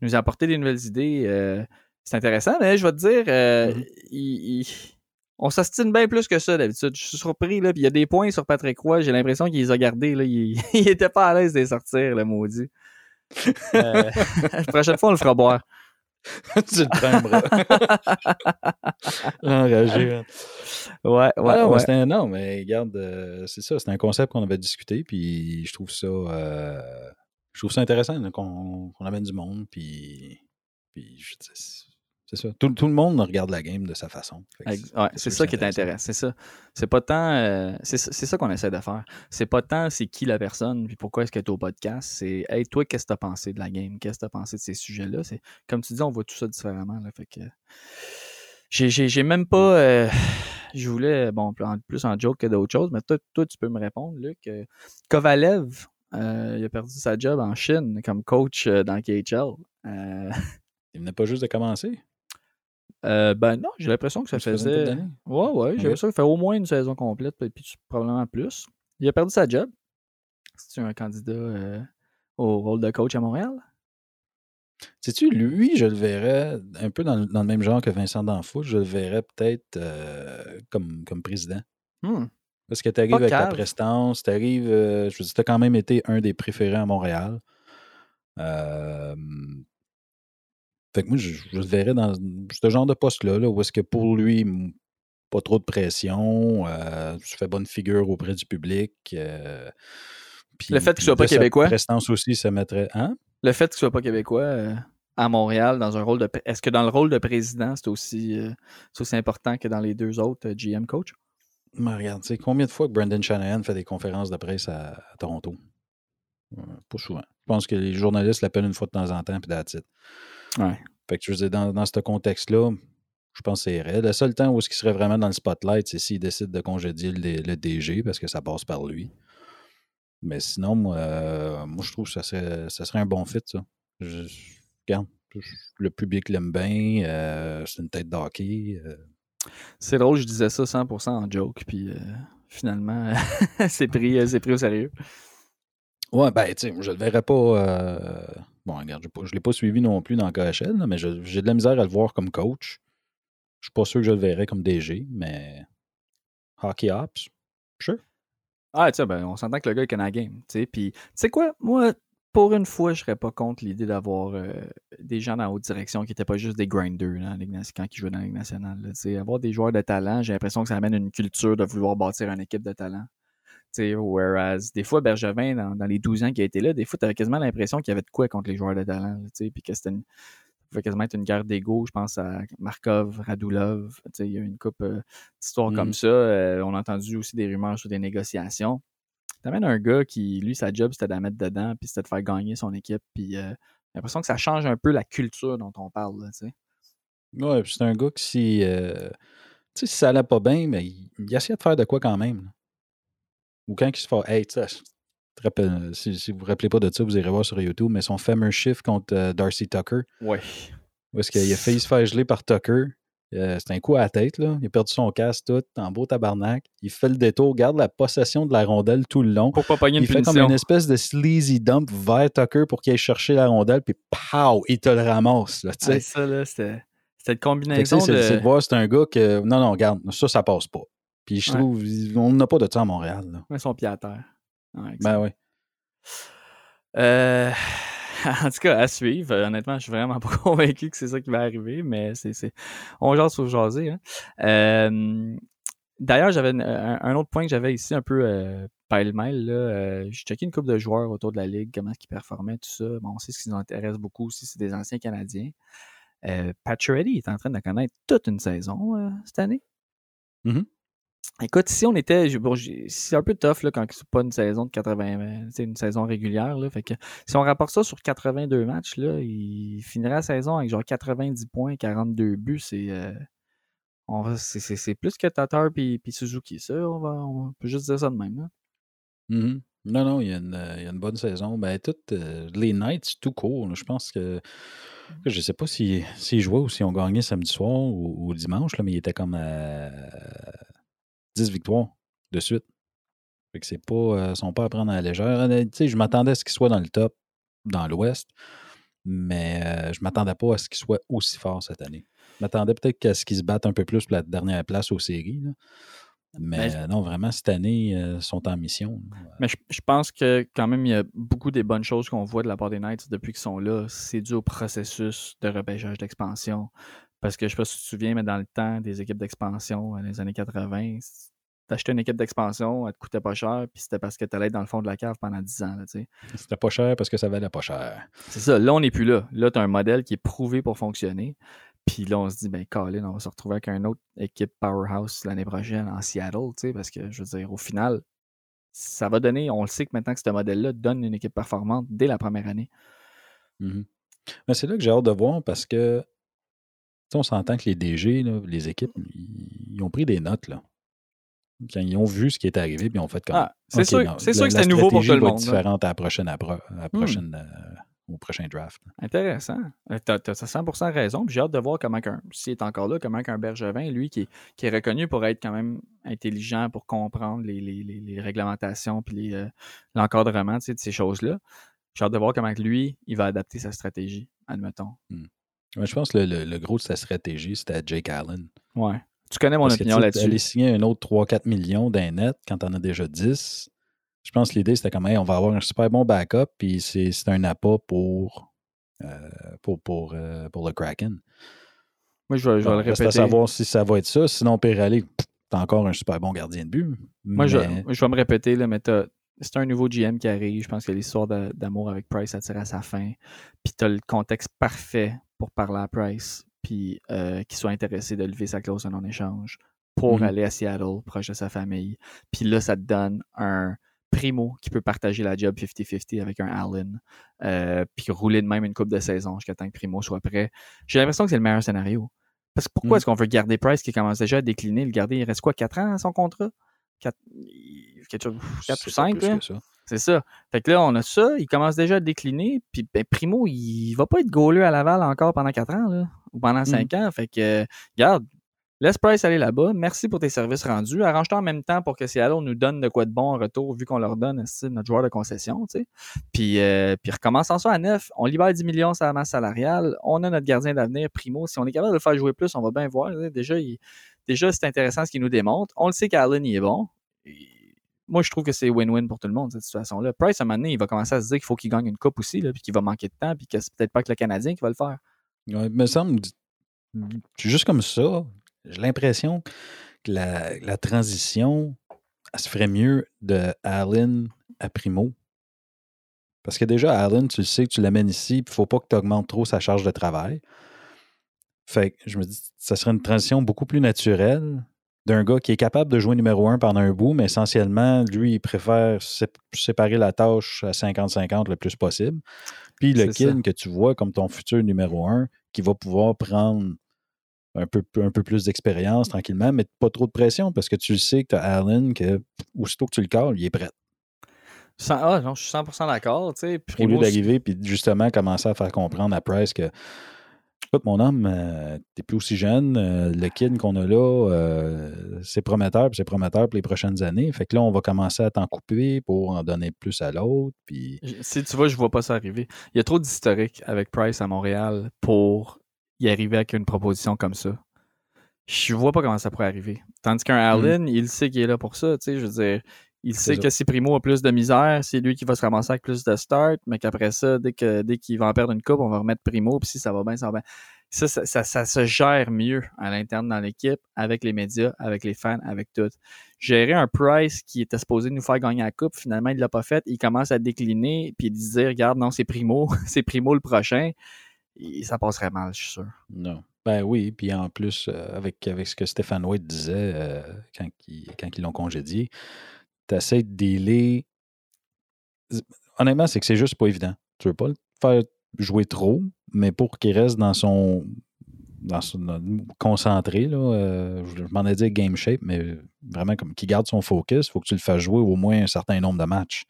S5: nous apporter des nouvelles idées, euh, c'est intéressant, mais je vais te dire, mm-hmm. on s'astine bien plus que ça d'habitude. Je suis surpris, là, il y a des points sur Patrick Roy, j'ai l'impression qu'il les a gardés, là, il, il était pas à l'aise de les sortir, le maudit. la prochaine fois, on le fera boire.
S3: tu le prends bras. Enragé.
S5: Ouais, ouais.
S3: ouais. non, mais regarde, euh, c'est ça. C'est un concept qu'on avait discuté, puis je trouve ça. Euh, je trouve ça intéressant qu'on amène du monde, puis. puis je, c'est ça. Tout, le monde regarde la game de sa façon.
S5: c'est ça qui est intéressant. C'est ça. C'est pas tant. Euh, c'est ça qu'on essaie de faire. C'est pas tant c'est qui la personne, puis pourquoi est-ce que tu es au podcast. C'est Hey, toi, qu'est-ce que tu as pensé de la game? Qu'est-ce que tu as pensé de ces sujets-là? C'est Comme tu dis, on voit tout ça différemment. Là, fait que. J'ai même pas. Euh, je voulais, bon, plus en joke que d'autres choses, mais toi, toi, tu peux me répondre, Luc. Euh, Kovalev, il a perdu sa job en Chine comme coach dans KHL.
S3: Il venait pas juste de commencer?
S5: Euh, ben non, j'ai l'impression que ça, faisait. Ouais, ouais, j'ai l'impression qu'il fait au moins une saison complète, puis probablement plus. Il a perdu sa job. C'est un candidat euh, au rôle de coach à Montréal?
S3: Sais-tu, lui, je le verrais un peu dans, le même genre que Vincent D'Anfou, je le verrais peut-être euh, comme, comme président.
S5: Hmm.
S3: Parce que tu arrives avec ta prestance, tu arrives, je veux dire, tu as quand même été un des préférés à Montréal. Euh, Fait que moi, je, je le verrais dans ce genre de poste-là, là, où est-ce que pour lui, pas trop de pression, euh, je fais bonne figure auprès du public. euh, puis-
S5: Le fait qu'il soit pas québécois?
S3: prestance aussi, ça mettrait. Hein?
S5: Le fait qu'il soit pas québécois euh, à Montréal dans un rôle de. Est-ce que dans le rôle de président, c'est aussi, euh, aussi important que dans les deux autres euh, GM coach?
S3: Mais regarde, tu sais, combien de fois que Brendan Shanahan fait des conférences de presse à, à Toronto? Pas souvent. Je pense que les journalistes l'appellent une fois de temps en temps, puis that's it.
S5: Ouais.
S3: Fait que je veux dire, dans, dans ce contexte-là, je pense que c'est vrai. Le seul temps où il serait vraiment dans le spotlight, c'est s'il décide de congédier le, le DG parce que ça passe par lui. Mais sinon, moi, euh, moi je trouve que ça serait, ça serait un bon fit, ça. Je, regarde, le public l'aime bien, euh, c'est une tête d'hockey. euh,
S5: C'est drôle, je disais ça 100% en joke, puis finalement, c'est pris, pris au sérieux.
S3: Ouais, ben, tu sais, je le verrais pas. Bon, regarde, je ne l'ai pas suivi non plus dans KHL, mais j'ai de la misère à le voir comme coach. Je suis pas sûr que je le verrais comme DG, mais Hockey Ops, sure.
S5: Ah, tu sais, ben, on s'entend que le gars est. Tu sais, puis, tu sais quoi, moi, pour une fois, je serais pas contre l'idée d'avoir euh, des gens dans la haute direction qui n'étaient pas juste des grinders là, quand ils jouaient dans la Ligue nationale. avoir des joueurs de talent, j'ai l'impression que ça amène une culture de vouloir bâtir une équipe de talent. Whereas, des fois, Bergevin, dans, dans les 12 ans qu'il a été là, des fois, tu avais quasiment l'impression qu'il y avait de quoi contre les joueurs de talent. puis que c'était une, ça pouvait quasiment être une guerre d'ego. Je pense à Markov, Radulov. Il y a eu une coupe euh, d'histoires comme
S3: Mhm.
S5: ça. Euh, on a entendu aussi des rumeurs sur des négociations. T'amènes un gars qui, lui, sa job, c'était de la mettre dedans, puis c'était de faire gagner son équipe. Puis euh, j'ai l'impression que ça change un peu la culture dont on parle. Là.
S3: Ouais, puis c'est un gars qui, si, euh, si ça allait pas bien, mais il, il essayait de faire de quoi quand même. là. Ou quand il se fait, hey, tu rappelle, si, si vous vous rappelez pas de ça, vous irez voir sur YouTube, mais son fameux shift contre euh, Darcy Tucker, où est-ce qu'il a failli se faire geler par Tucker. Euh, C'était un coup à la tête, là. Il a perdu son casque tout, en beau tabarnak. Il fait le détour, garde la possession de la rondelle tout le long.
S5: Pour pas pogner une
S3: Il fait comme une espèce de sleazy dump vers Tucker pour qu'il aille chercher la rondelle, puis pow, il te le ramasse, là, tu sais.
S5: Ah, ça, là, c'était
S3: tu
S5: combinaison
S3: c'est-
S5: de...
S3: c'est de voir, c'est un gars que. Non, non, regarde, ça, ça passe pas. Puis je
S5: Ouais.
S3: trouve, on n'a pas de ça à Montréal. Là.
S5: Ouais, son pied à terre. Ouais, exact.
S3: Ben oui.
S5: Euh, en tout cas, à suivre. Euh, Honnêtement, je suis vraiment pas convaincu que c'est ça qui va arriver, mais c'est, on jase sur jaser. Hein. Euh, D'ailleurs, j'avais un, un autre point que j'avais ici un peu euh, pile-mêle. Là. Euh, j'ai checké une couple de joueurs autour de la ligue, comment ils performaient, tout ça. Bon, on sait ce qui nous intéresse beaucoup aussi, c'est des anciens Canadiens. Euh, Pacioretty est en train de connaître toute une saison cette année.
S3: Mhm.
S5: Écoute, si on était. Bon, c'est un peu tough là, quand c'est pas une saison de 80. C'est une saison régulière. Là, fait que si on rapporte ça sur 82 matchs, là, il finirait la saison avec genre 90 points, 42 buts. C'est. euh, c'est, plus que Tatar puis, Suzuki. Ça, on, va, on peut juste dire ça de même. là.
S3: Mhm. Non, non, il y, a une, euh, il y a une bonne saison. Ben, toutes euh, les Knights, tout court. là, je pense que. Je sais pas s'ils s'ils jouaient ou s'ils ont gagné samedi soir ou, ou dimanche, là, mais ils étaient comme à 10 victoires de suite. Fait que c'est pas. euh, sont pas à prendre à la légère. Tu sais, je m'attendais à ce qu'ils soient dans le top dans l'Ouest, mais euh, je m'attendais pas à ce qu'ils soient aussi forts cette année. Je m'attendais peut-être qu'à ce qu'ils se battent un peu plus pour la dernière place aux séries. là. Mais
S5: Ben,
S3: euh, non, vraiment, cette année, euh, ils sont en mission. là.
S5: Mais je, je pense que quand même, il y a beaucoup des bonnes choses qu'on voit de la part des Knights depuis qu'ils sont là. C'est dû au processus de repêchage d'expansion. Parce que je sais pas si tu te souviens, mais dans le temps des équipes d'expansion, dans les années 80, c- t'achetais une équipe d'expansion, elle te coûtait pas cher, puis c'était parce que t'allais être dans le fond de la cave pendant 10 ans. Tu.
S3: C'était pas cher parce que ça valait pas cher.
S5: c'est ça, là, on n'est plus là. Là, tu as un modèle qui est prouvé pour fonctionner. Puis là, on se dit, ben, Colin, on va se retrouver avec une autre équipe powerhouse l'année prochaine en Seattle, tu sais, parce que, je veux dire, au final, ça va donner, on le sait que maintenant que ce modèle-là donne une équipe performante dès la première année.
S3: Mhm. Mais c'est là que j'ai hâte de voir parce que tu on s'entend que les DG, là, les équipes, ils, ont pris des notes. Là. Quand ils ont vu ce qui est arrivé, puis ils ont fait comme.
S5: Ah, c'est sûr, c'est que c'était nouveau pour tout le monde.
S3: différente à la prochaine, à la prochaine, euh, au prochain draft.
S5: Intéressant. T'as as 100% raison. J'ai hâte de voir comment, qu'un- s'il est encore là, comment qu'un Bergevin, lui, qui est, qui est reconnu pour être quand même intelligent, pour comprendre les, les- les- les réglementations puis euh, l'encadrement tu de ces choses-là. J'ai hâte de voir comment lui, il va adapter sa stratégie, admettons.
S3: Ouais, je pense que le, le- le gros de sa stratégie, c'était Jake Allen.
S5: Ouais. Tu connais mon
S3: Parce
S5: opinion là-dessus.
S3: Aller signer un autre 3-4 millions d'un net quand t'en as déjà 10, je pense que l'idée, c'était comme, hey, on va avoir un super bon backup, puis c'est un appât pour pour, pour, pour le Kraken.
S5: Moi, je vais, je vais le répéter.
S3: à savoir si ça va être ça. Sinon, Pirelli, t'as encore un super bon gardien de but.
S5: Moi, je, je, vais me répéter, là, mais c'est un nouveau GM qui arrive. Je pense que l'histoire d'amour avec Price a tiré à sa fin. Puis tu as le contexte parfait pour parler à Price, puis euh, qu'il soit intéressé de lever sa clause en échange pour mm-hmm. aller à Seattle, proche de sa famille. Puis là, ça te donne un primo qui peut partager la job 50-50 avec un Allen, euh, puis rouler de même une coupe de saison jusqu'à temps que Primo soit prêt. J'ai l'impression que c'est le meilleur scénario. Parce que pourquoi mm. est-ce qu'on veut garder Price qui commence déjà à décliner? Le garder, il reste quoi, 4 ans à son contrat? 4, 4 ou 5, C'est ça. Fait que là, on a ça, il commence déjà à décliner, puis ben, Primo, il va pas être goaler à Laval encore pendant 4 ans, là, ou pendant 5 mm. ans. Fait que, regarde, Laisse Price aller là-bas. Merci pour tes services rendus. Arrange-toi en même temps pour que Seattle nous donne de quoi de bon en retour, vu qu'on leur donne notre joueur de concession. Puis, euh, puis recommençons ça à neuf. On libère 10 millions sur la masse salariale. On a notre gardien d'avenir, Primo. Si on est capable de le faire jouer plus, on va bien voir. Déjà, déjà c'est intéressant ce qu'il nous démontre. On le sait qu'Allen, il est bon. Moi, je trouve que c'est win-win pour tout le monde, cette situation-là. Price, à un moment donné, il va commencer à se dire qu'il faut qu'il gagne une coupe aussi, puis qu'il va manquer de temps, puis que c'est peut-être pas que le Canadien qui va le faire.
S3: Ouais, me semble, juste comme ça, j'ai l'impression que la, transition, elle se ferait mieux de Allen à Primo. Parce que déjà, Allen, tu le sais que tu l'amènes ici, il ne faut pas que tu augmentes trop sa charge de travail. Fait que je me dis, ça serait une transition beaucoup plus naturelle d'un gars qui est capable de jouer numéro un pendant un bout, mais essentiellement, lui, il préfère séparer la tâche à 50-50 le plus possible. Puis le kid que tu vois comme ton futur numéro un, qui va pouvoir prendre un peu, un peu plus d'expérience tranquillement, mais pas trop de pression parce que tu sais que tu as Allen que aussitôt que tu le calls, il est prêt.
S5: Ah, non, je suis 100% d'accord.
S3: Au lieu d'arriver puis justement commencer à faire comprendre à Price que écoute, mon homme, euh, t'es plus aussi jeune, euh, le kid qu'on a là, euh, c'est prometteur, puis c'est prometteur pour les prochaines années. Fait que là, on va commencer à t'en couper pour en donner plus à l'autre. Puis...
S5: Si tu vois, je vois pas ça arriver. Il y a trop d'historique avec Price à Montréal pour y arriver avec une proposition comme ça. Je vois pas comment ça pourrait arriver. Tandis qu'un mm. Allen, il sait qu'il est là pour ça, tu sais, je veux dire, il sait que si Primo a plus de misère, c'est lui qui va se ramasser avec plus de start, mais qu'après ça, dès que dès qu'il va en perdre une coupe, on va remettre Primo, puis si ça va bien, ça va bien. Ça ça, ça, se gère mieux à l'interne dans l'équipe, avec les médias, avec les fans, avec tout. Gérer un Price qui était supposé nous faire gagner la coupe, finalement, il l'a pas fait, il commence à décliner, puis il disait, regarde, non, c'est Primo, c'est Primo le prochain ça passerait mal, je suis sûr.
S3: Non. Ben oui, puis en plus, euh, avec, avec ce que Stéphane White disait euh, quand, ils l'ont congédié, tu essaies de dealer. Honnêtement, c'est que c'est juste pas évident. Tu veux pas le faire jouer trop, mais pour qu'il reste dans son. Dans concentré, là, euh, je m'en ai dit game shape, mais vraiment comme qu'il garde son focus, il faut que tu le fasses jouer au moins un certain nombre de matchs.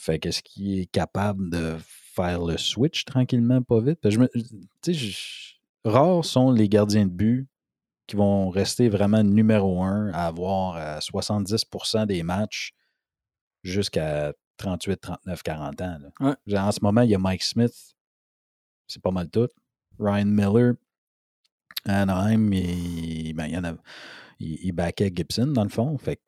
S3: Fait qu'est-ce qu'il est capable de faire le switch tranquillement, pas vite? Je rares sont les gardiens de but qui vont rester vraiment numéro un à avoir à 70% des matchs jusqu'à 38, 39, 40 ans. En ce moment, il y a Mike Smith, c'est pas mal tout. Ryan Miller, Anaheim, il, ben, il, y en a, il, backait Gibson dans le fond. Fait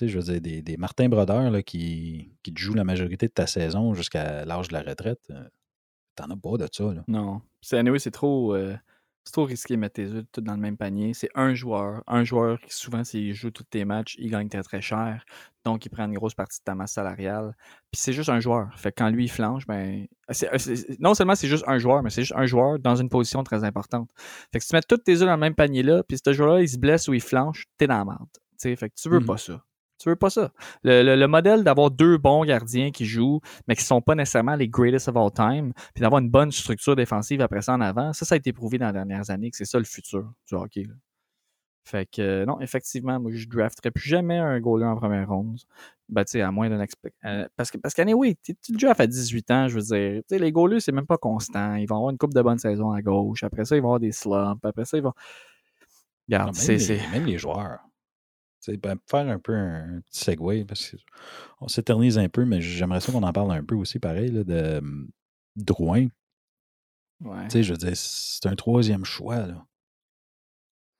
S3: je veux dire, des, des Martin Brodeur là, qui, qui te jouent la majorité de ta saison jusqu'à l'âge de la retraite, euh, t'en as pas de ça. Là.
S5: Non. C'est anyway, c'est trop, euh, c'est trop risqué de mettre tes œufs tout dans le même panier. C'est un joueur. Un joueur qui, souvent, s'il joue tous tes matchs, il gagne très très cher. Donc, il prend une grosse partie de ta masse salariale. Puis c'est juste un joueur. Fait que quand lui, il flanche, ben. non seulement c'est juste un joueur, mais c'est juste un joueur dans une position très importante. Fait que si tu mets tous tes œufs dans le même panier là, puis ce joueur-là, il se blesse ou il flanche, t'es dans la merde. fait que tu veux mmh pas ça. Tu veux pas ça. Le, modèle d'avoir deux bons gardiens qui jouent, mais qui sont pas nécessairement les greatest of all time, puis d'avoir une bonne structure défensive après ça en avant, ça, ça a été prouvé dans les dernières années que c'est ça le futur du hockey. Fait que euh, non, effectivement, moi je drafterais plus jamais un goaler en première ronde. Ben, tu sais, à moins d'un euh, parce que parce qu'année, oui, tu le draft à 18 ans, je veux dire. Tu sais, les goalers, c'est même pas constant. Ils vont avoir une coupe de bonne saison à gauche. Après ça, ils vont avoir des slumps. Après ça, ils vont.
S3: Regarde, c'est. Même les joueurs. Ben, faire un peu un petit segue, parce qu'on s'éternise un peu, mais j'aimerais ça qu'on en parle un peu aussi, pareil, là, de mmh, Drouin. Ouais. Je veux dire, c'est un troisième choix. Là.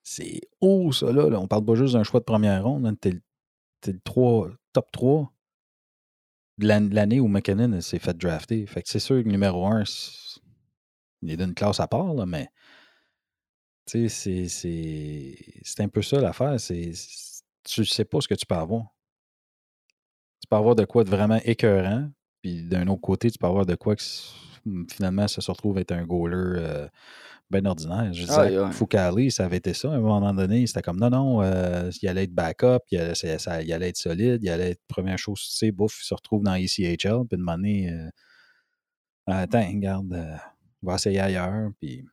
S3: C'est haut, ça, là, On parle pas juste d'un choix de première ronde. Hein, t'es, le top 3 de l'année où McKinnon s'est fait drafter. Fait que c'est sûr que numéro 1, il est d'une classe à part, là, mais tu sais, c'est un peu ça l'affaire. C'est tu sais pas ce que tu peux avoir. Tu peux avoir de quoi de vraiment écœurant, puis d'un autre côté, tu peux avoir de quoi que finalement ça se retrouve être un goaler euh, bien ordinaire. Je disais,
S5: Aïe, aïe.
S3: Foucault, ça avait été ça. À un moment donné, c'était comme non, non, euh, il allait être backup, il allait, ça- ça- il allait être solide, il allait être première chose, tu sais, bouf, il se retrouve dans ECHL, puis de donné, euh, attends, regarde, euh, on va essayer ailleurs, puis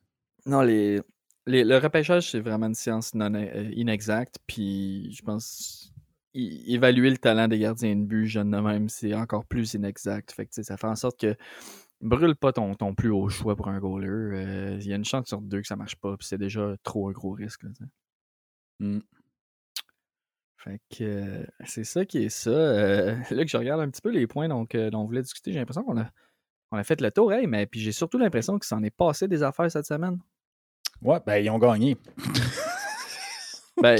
S5: Non, les, les- le repêchage, c'est vraiment une science non euh, inexacte. Puis je pense évaluer le talent des gardiens de but jeunes de même, c'est encore plus inexact. Fait que, ça fait en sorte que brûle pas ton, ton plus haut choix pour un goaler. Euh, Il y a une chance sur deux que ça marche pas. Puis c'est déjà trop un gros risque. là,
S3: hmm.
S5: Fait que euh, c'est ça qui est ça. Euh, là que je regarde un petit peu les points donc, euh, dont on voulait discuter, j'ai l'impression qu'on a, on a fait le tour. Hey, mais puis j'ai surtout l'impression que s'en est passé des affaires cette semaine.
S3: Ouais, ben ils ont gagné.
S5: Ben,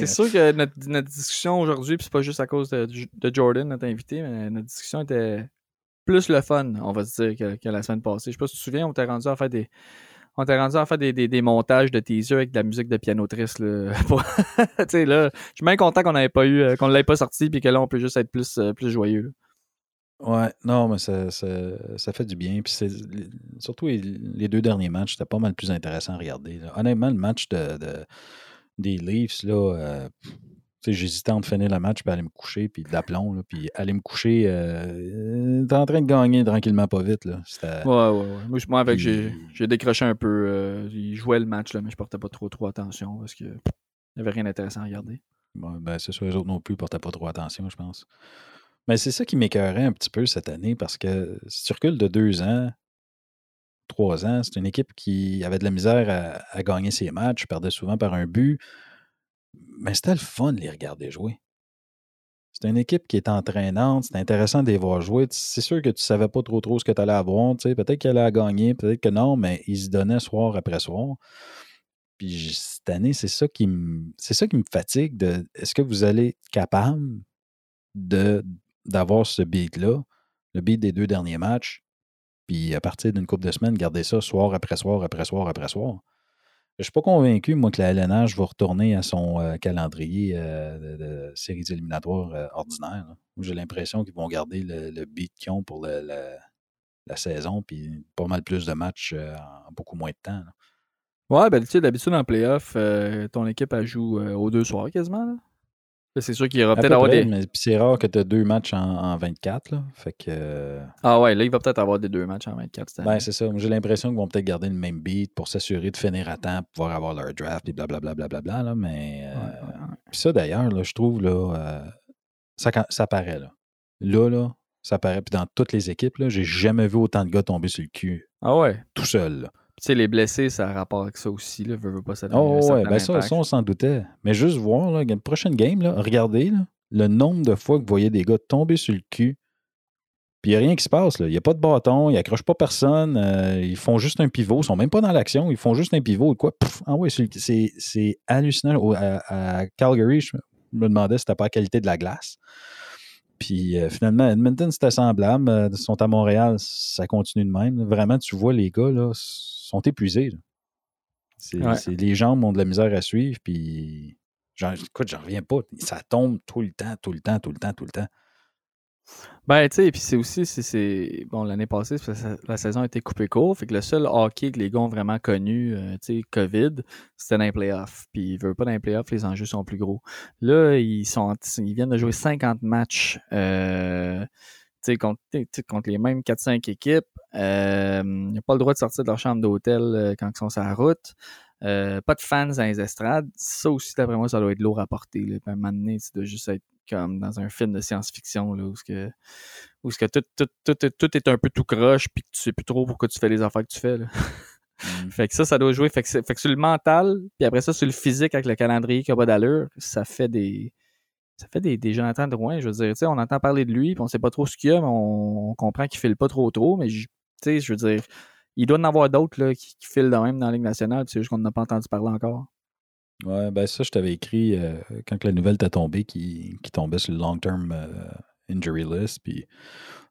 S5: c'est sûr que notre, notre discussion aujourd'hui, puis c'est pas juste à cause de, de Jordan, notre invité, mais notre discussion était plus le fun, on va se dire, que, que la semaine passée. Je sais pas si tu te souviens, on t'a rendu à faire des. On t'a rendu à faire des, des- des montages de teaser avec de la musique de piano triste. Là, pour- là, je suis bien content qu'on n'avait pas eu, euh, qu'on l'ait pas sorti, puis que là, on peut juste être plus, euh, plus joyeux. là.
S3: Ouais, non, mais ça, ça, ça fait du bien. Puis c'est surtout les, les deux derniers matchs, c'était pas mal plus intéressant à regarder. là. Honnêtement, le match de, de- des Leafs, là, euh, j'hésitais entre finir le match puis aller me coucher, puis d'aplomb, là, puis aller me coucher. Euh, t'es en train de gagner tranquillement, pas vite. Là.
S5: Ouais, ouais, ouais. Moi, avec, j'ai,
S3: Puis-
S5: j'ai décroché un peu. euh, il jouait le match, là, mais je portais pas trop, trop attention parce que il n'y avait rien d'intéressant à regarder.
S3: Ouais, ben, c'est sûr, les autres non plus ne portaient pas trop attention, je pense. Mais c'est ça qui m'écœurait un petit peu cette année parce que si tu de deux ans, trois ans, c'est une équipe qui avait de la misère à, gagner ses matchs, perdait souvent par un but. Mais c'était le fun de les regarder jouer. C'est une équipe qui est entraînante, c'est intéressant de les voir jouer. C'est sûr que tu ne savais pas trop trop ce que tu allais avoir. tu sais, Peut-être qu'elle allait gagner, peut-être que non, mais ils se donnaient soir après soir. Puis cette année, c'est ça qui me c'est ça qui me fatigue de est-ce que vous allez être capable de d'avoir ce beat-là, le beat des deux derniers matchs, puis à partir d'une couple de semaines, garder ça soir après soir, après soir, après soir. Je suis pas convaincu, moi, que la LNH va retourner à son euh, calendrier euh, de, séries éliminatoires euh, ordinaires. J'ai l'impression qu'ils vont garder le, beat qu'ils ont pour la saison, puis pas mal plus de matchs en beaucoup moins de temps.
S5: Ouais, ben, tu sais, d'habitude, en playoff, ton équipe, joue aux deux soirs quasiment. C'est sûr qu'il y aura peut-être
S3: peu
S5: avoir
S3: près,
S5: des.
S3: mais c'est rare que tu as deux matchs en, en 24. Là. Fait que. euh,
S5: Ah ouais, là, il va peut-être avoir des deux matchs en 24 cette année.
S3: Ben, c'est ça. J'ai l'impression qu'ils vont peut-être garder le même beat pour s'assurer de finir à temps, pour pouvoir avoir leur draft, et blablabla. Bla, là, mais euh,
S5: Ouais, ouais, ouais.
S3: puis ça, d'ailleurs, je trouve, là, euh, ça, ça paraît. Là. là, là, ça paraît. Puis dans toutes les équipes, là, j'ai jamais vu autant de gars tomber sur le cul
S5: Ah ouais?
S3: tout seul. là.
S5: Sais, les blessés, ça a rapport avec ça aussi. Là, veux, veux pas, ça
S3: Oh, ouais, ben ça, on s'en doutait. Mais juste voir, la prochaine game, là, regardez là, le nombre de fois que vous voyez des gars tomber sur le cul. Puis il n'y a rien qui se passe. Il n'y a pas de bâton, ils n'accrochent pas personne. euh, ils font juste un pivot. Ils sont même pas dans l'action. Ils font juste un pivot. Et quoi? Ah ouais, c'est hallucinant. Au- à, à Calgary, je me demandais si c'était pas la qualité de la glace. Puis euh, finalement, Edmonton, c'était semblable. Euh, Ils sont à Montréal, ça continue de même. Vraiment, tu vois, les gars là, sont épuisés.
S5: Ouais.
S3: les jambes ont de la misère à suivre. Puis, j'en, écoute, j'en reviens pas. Ça tombe tout le temps, tout le temps, tout le temps, tout le temps.
S5: Ben, tu sais, puis c'est aussi, c'est-. Bon, l'année passée, la saison a été coupée court. Fait que le seul hockey que les gars ont vraiment connu, euh, tu sais, COVID, c'était dans les playoffs. Puis ils veulent pas dans les playoffs, les enjeux sont plus gros. Là, ils sont ils viennent de jouer 50 matchs euh, contre, tu contre les mêmes 4-5 équipes. Euh, ils n'ont pas le droit de sortir de leur chambre d'hôtel euh, quand ils sont sur la route. Euh, pas de fans dans les estrades. Ça aussi, d'après moi, ça doit être lourd à porter. Là. À un moment donné, doit juste être comme dans un film de science-fiction là, où, ce que, où ce que tout, tout, tout, tout, est un peu tout croche puis que tu sais plus trop pourquoi tu fais les affaires que tu fais. Là. fait que ça, ça doit jouer. Fait que, fait que sur le mental, puis après ça, sur le physique avec le calendrier qui a pas d'allure, ça fait des. Ça fait des, des Jonathan Drouin, je veux dire, tu sais, on entend parler de lui, puis on sait pas trop ce qu'il y a, mais on, on comprend qu'il file pas trop trop, mais je- tu sais, je veux dire, il doit en avoir d'autres qui, qui filent de même dans la Ligue nationale, c'est juste qu'on n'a pas entendu parler encore.
S3: Ouais, ben ça, je t'avais écrit euh, quand la nouvelle t'a tombé, qui, qui tombait sur le long-term euh, injury list. Puis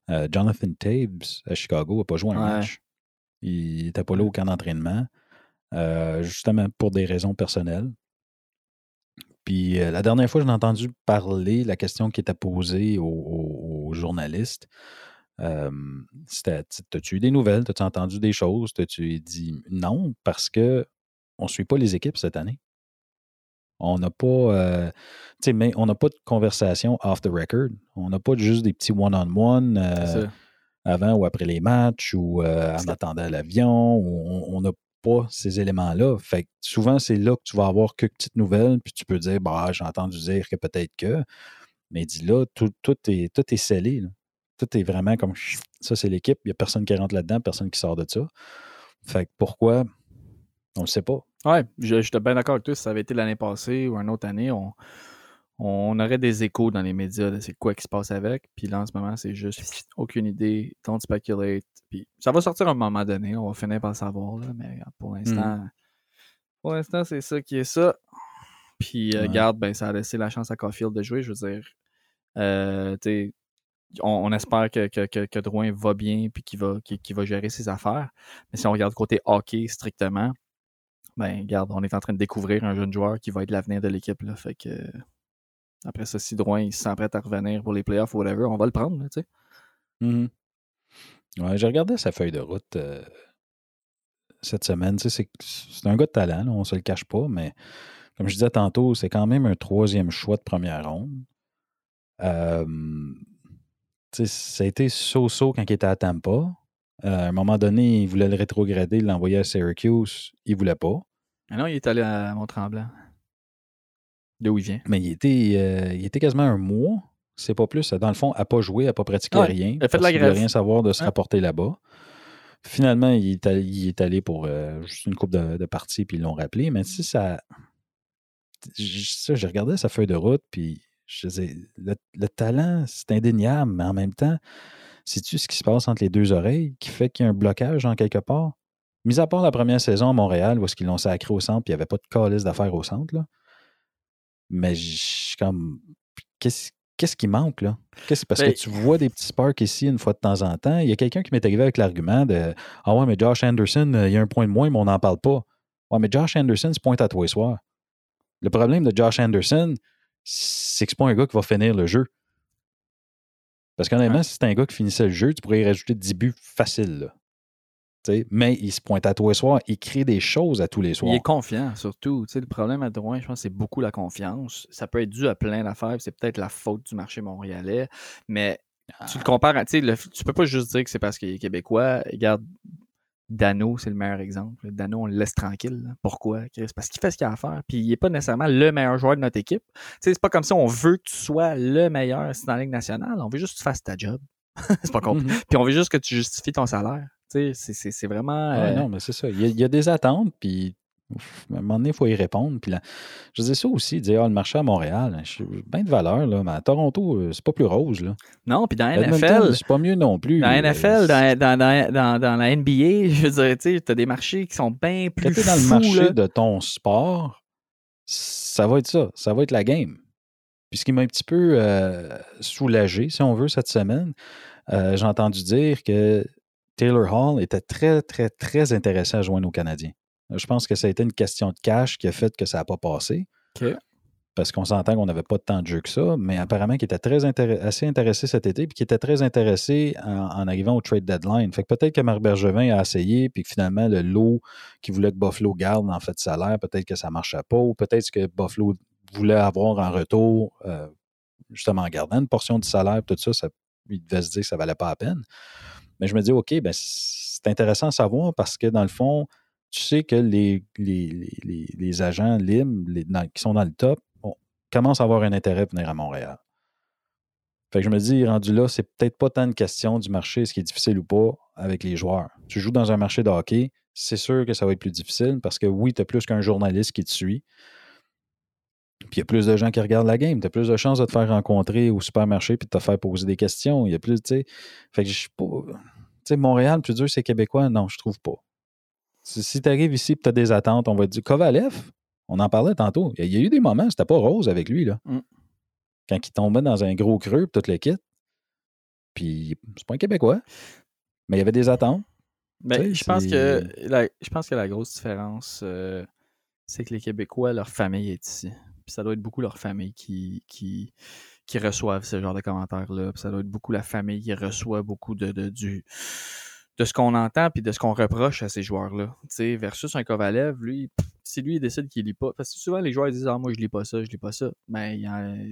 S3: euh, Jonathan Taves à Chicago n'a pas joué un
S5: Ouais.
S3: match. Il n'était pas là au camp d'entraînement, justement pour des raisons personnelles. Puis euh, la dernière fois j'ai entendu parler, la question qui était posée aux, journalistes, euh, c'était As-tu eu des nouvelles? As-tu entendu des choses? As-tu dit non? Parce que on ne suit pas les équipes cette année. On n'a pas, euh, mais on n'a pas de conversation off the record. On n'a pas juste des petits one-on-one avant ou après les matchs ou en attendant l'avion. On n'a pas ces éléments-là. Fait souvent, c'est là que tu vas avoir quelques petites nouvelles, puis tu peux dire, bah, j'ai entendu dire que peut-être que. Mais dis là, tout, est, tout est scellé. Tout est vraiment comme ça, c'est l'équipe. Il n'y a personne qui rentre là-dedans, personne qui sort de ça. Fait pourquoi? On ne le sait pas.
S5: Ouais, j'étais bien d'accord avec toi. Si ça avait été l'année passée ou une autre année, on, on aurait des échos dans les médias de c'est quoi qui se passe avec. Puis là, en ce moment, c'est juste aucune idée, don't speculate. Puis ça va sortir à un moment donné, on va finir par le savoir, là, mais pour l'instant, pour l'instant, c'est ça qui est ça. Puis euh, garde, ben, ça a laissé la chance à Caulfield de jouer, je veux dire. Euh, on, espère que, que, que, Drouin va bien puis qu'il va, va gérer ses affaires. Mais si on regarde côté hockey strictement, ben, garde, on est en train de découvrir un jeune joueur qui va être l'avenir de l'équipe. Là, fait que après ça, si Drouin il prêt à revenir pour les playoffs ou whatever, on va le prendre, tu sais.
S3: Mmh ouais, j'ai regardé sa feuille de route euh, cette semaine. C'est un gars de talent, on ne se le cache pas, mais comme je disais tantôt, c'est quand même un troisième choix de première ronde. Euh, ça a été so-so quand il était à Tampa. Euh, à un moment donné, il voulait le rétrograder, l'envoyer à Syracuse. Il ne voulait pas.
S5: Ah non, il est allé à Mont-Tremblant. De où il vient.
S3: Mais il était, euh, il était quasiment un mois, c'est pas plus. Dans le fond, à pas jouer, à pas pratiquer rien.
S5: Il a fait de la
S3: rien savoir de se rapporter là-bas. Finalement, il est allé, il est allé pour euh, juste une coupe de, parties, puis ils l'ont rappelé. Mais si ça. Ça, j'ai regardé sa feuille de route, puis je disais, le, talent, c'est indéniable, mais en même temps, sais-tu ce qui se passe entre les deux oreilles qui fait qu'il y a un blocage en quelque part? Mis à part la première saison à Montréal, où est-ce qu'ils l'ont sacré au centre, puis il n'y avait pas de calice d'affaires au centre, là. Mais je comme. Qu'est-ce qui manque, là? Parce que ben tu vois des petits sparks ici une fois de temps en temps. Il y a quelqu'un qui m'est arrivé avec l'argument de Ah ouais, mais Josh Anderson, euh, il y a un point de moins, mais on n'en parle pas. Ouais, mais Josh Anderson se pointe à toi et soir. Le problème de Josh Anderson, c'est que c'est pas un gars qui va finir le jeu. Parce qu'honnêtement, si c'est un gars qui finissait le jeu, tu pourrais y rajouter 10 buts faciles. Mais il se pointe à tous les soirs, il crée des choses à tous les soirs.
S5: Il est confiant, surtout. le problème à Drouin, je pense, c'est beaucoup la confiance. Ça peut être dû à plein d'affaires, c'est peut-être la faute du marché montréalais, mais tu le ah. compares à. Tu tu peux pas juste dire que c'est parce qu'il est québécois. Regarde, Dano, c'est le meilleur exemple. Dano, on le laisse tranquille. Pourquoi? Parce qu'il fait ce qu'il a à faire. Puis il n'est pas nécessairement le meilleur joueur de notre équipe. c'est pas comme si on veut que tu sois le meilleur dans la Ligue nationale. On veut juste que tu fasses ta job. c'est pas compliqué. Mm-hmm. Puis on veut juste que tu justifies ton salaire. C'est vraiment.
S3: Euh, non, mais c'est ça. Il y, a, des attentes, puis à un moment donné, il faut y répondre. Puis là, je disais ça aussi, dire ah, le marché à Montréal, je bien de valeur, là, mais à Toronto, euh, c'est pas plus rose. Là.
S5: Non, puis dans la NFL.
S3: C'est pas mieux non plus.
S5: Dans la NFL, dans, dans, dans, dans, la NBA, je veux dire, tu as des marchés qui sont bien plus. Quand
S3: tu dans le marché de ton sport, ça va être ça. Ça va être la game. Puis ce qui m'a un petit peu euh, soulagé, si on veut, cette semaine, j'ai entendu dire que Taylor Hall était très, très, très intéressé à joindre aux Canadiens. Je pense que ça a été une question de cash qui a fait que ça n'a pas passé. Parce qu'on s'entend qu'on n'avait pas tant de jeu que ça, mais apparemment qu'il était très assez intéressé cet été, puis qu'il était très intéressé en, arrivant au trade deadline. Fait que peut-être que Marc Bergevin a essayé, puis que finalement, le lot qui voulait que Buffalo garde en fait salaire, peut-être que ça ne marchait pas, ou peut-être que Buffalo voulait avoir en retour, euh, justement en gardant une portion du salaire, tout ça, ça il devait se dire que ça ne valait pas la peine. Mais je me dis, OK, ben, c'est intéressant à savoir parce que dans le fond, tu sais que les, les, agents libres qui sont dans le top commencent à avoir un intérêt pour venir à Montréal. Fait que je me dis, rendu là, c'est peut-être pas tant une question du marché, ce qui est difficile ou pas avec les joueurs. Tu joues dans un marché de hockey, c'est sûr que ça va être plus difficile parce que oui, tu as plus qu'un journaliste qui te suit. Puis il y a plus de gens qui regardent la game. Tu as plus de chances de te faire rencontrer au supermarché puis de te faire poser des questions. Il y a plus, tu sais. Fait que je suis pas. Tu sais, Montréal, plus dur, c'est Québécois. Non, je trouve pas. Si, tu arrives ici et tu as des attentes, on va te dire Kovalev, on en parlait tantôt. Il y a, eu des moments, c'était pas rose avec lui, là. Mm. Quand il tombait dans un gros creux, puis tout le Puis c'est pas un Québécois. Mais il y avait des attentes.
S5: Ben, je, pense que la, je pense que la grosse différence, euh, c'est que les Québécois, leur famille est ici. Puis ça doit être beaucoup leur famille qui, qui, reçoivent ce genre de commentaires-là. ça doit être beaucoup la famille qui reçoit beaucoup de, du, de ce qu'on entend puis de ce qu'on reproche à ces joueurs-là. Versus un Kovalev, lui, si lui il décide qu'il lit pas, parce que souvent les joueurs disent Ah, moi je lis pas ça, je lis pas ça. Mais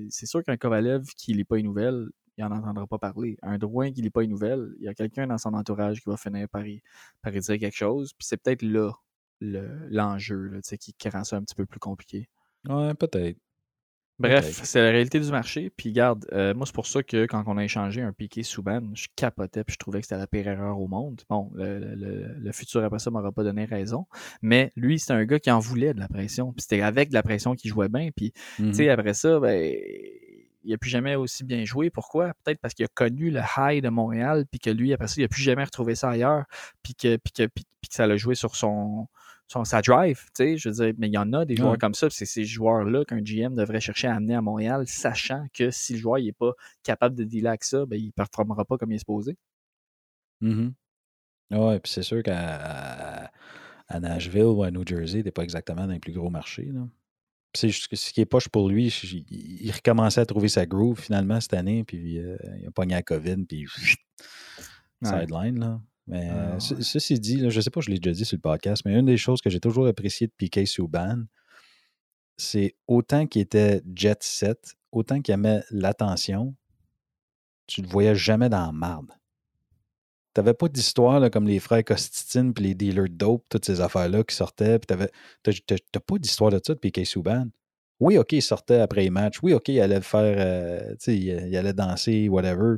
S5: c'est sûr qu'un Kovalev qui lit pas une nouvelle, il n'en entendra pas parler. Un Drouin qui lit pas une nouvelle, il y a quelqu'un dans son entourage qui va finir par y, par dire quelque chose. Puis c'est peut-être là l'enjeu qui, qui rend ça un petit peu plus compliqué.
S3: Ouais, peut-être.
S5: Bref, c'est la réalité du marché. Puis garde, euh, moi, c'est pour ça que quand on a échangé un piqué Souban, je capotais puis je trouvais que c'était la pire erreur au monde. Bon, le, futur après ça m'aura pas donné raison. Mais lui, c'était un gars qui en voulait de la pression. Puis c'était avec de la pression qu'il jouait bien. Puis, tu sais, mmh après ça, ben, il n'a plus jamais aussi bien joué. Pourquoi? Peut-être parce qu'il a connu le high de Montréal, puis que lui, après ça, il n'a plus jamais retrouvé ça ailleurs, puis que, puis que, puis que ça l'a joué sur son, sa drive, tu sais, je veux dire, mais il y en a des joueurs comme ça, c'est ces joueurs-là qu'un GM devrait chercher à amener à Montréal, sachant que si le joueur n'est pas capable de dealer avec ça, ben, il ne performera pas comme il est supposé.
S3: Mm Ouais, puis c'est sûr qu'à à Nashville ou à New Jersey, t'es pas exactement dans les plus gros marchés. Là. ce qui est poche pour lui, il recommençait à trouver sa groove finalement cette année, puis euh, il a pogné la COVID, puis sideline. Là. Mais ah, ceci dit, je ne sais pas, je l'ai déjà dit sur le podcast, mais une des choses que j'ai toujours apprécié de Piquet Souban, c'est autant qu'il était jet set, autant qu'il aimait l'attention, tu ne le voyais jamais dans la marde. Tu n'avais pas d'histoire comme les frères Costitine puis les dealers dope, toutes ces affaires-là qui sortaient. Tu n'as pas d'histoire de ça de Piquet Souban. Oui, OK, il sortait après les matchs. Oui, OK, il allait faire, euh, il allait danser, whatever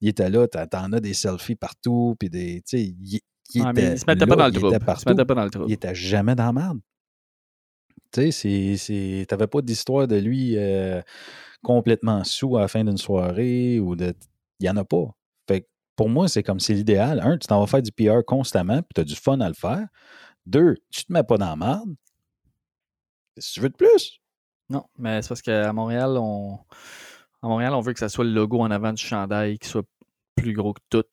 S3: il était là, t'en as des selfies partout, puis des. Tu sais, il, il,
S5: était se mettait pas dans le trou. Il se mettait pas dans le trou.
S3: Il était jamais dans la merde. Tu sais, t'avais pas d'histoire de lui euh, complètement sous à la fin d'une soirée ou de. Il n'y en a pas. Fait pour moi, c'est comme c'est l'idéal. Un, tu t'en vas faire du PR constamment, puis tu as du fun à le faire. Deux, tu te mets pas dans la merde. Si tu veux de plus.
S5: Non, mais c'est parce qu'à Montréal, on à Montréal, on veut que ça soit le logo en avant du chandail qui soit plus gros que tout.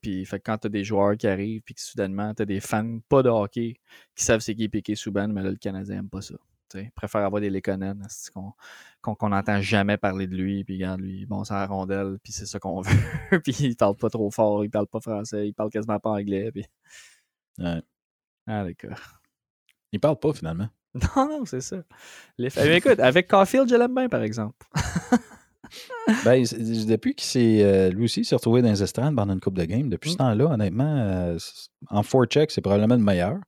S5: Puis quand tu as des joueurs qui arrivent, puis que soudainement, tu as des fans pas de hockey qui savent c'est qui Piqué Souban, mais là, le Canadien n'aime pas ça. T'sais. préfère avoir des Lekonen qu'on n'entend jamais parler de lui, puis regarde, lui, bon, c'est la rondelle, puis c'est ça qu'on veut. puis il parle pas trop fort, il parle pas français, il parle quasiment pas anglais. Puis...
S3: Ouais.
S5: Ah, d'accord.
S3: Il parle pas finalement.
S5: Non, non, c'est ça. Les... Mais écoute, avec Caulfield, je l'aime bien, par exemple.
S3: ben, depuis qu'il s'est. Euh, lui aussi, s'est retrouvé dans les estrades pendant une coupe de game. Depuis ce mmh. temps-là, honnêtement, euh, en four-check, c'est probablement le meilleur.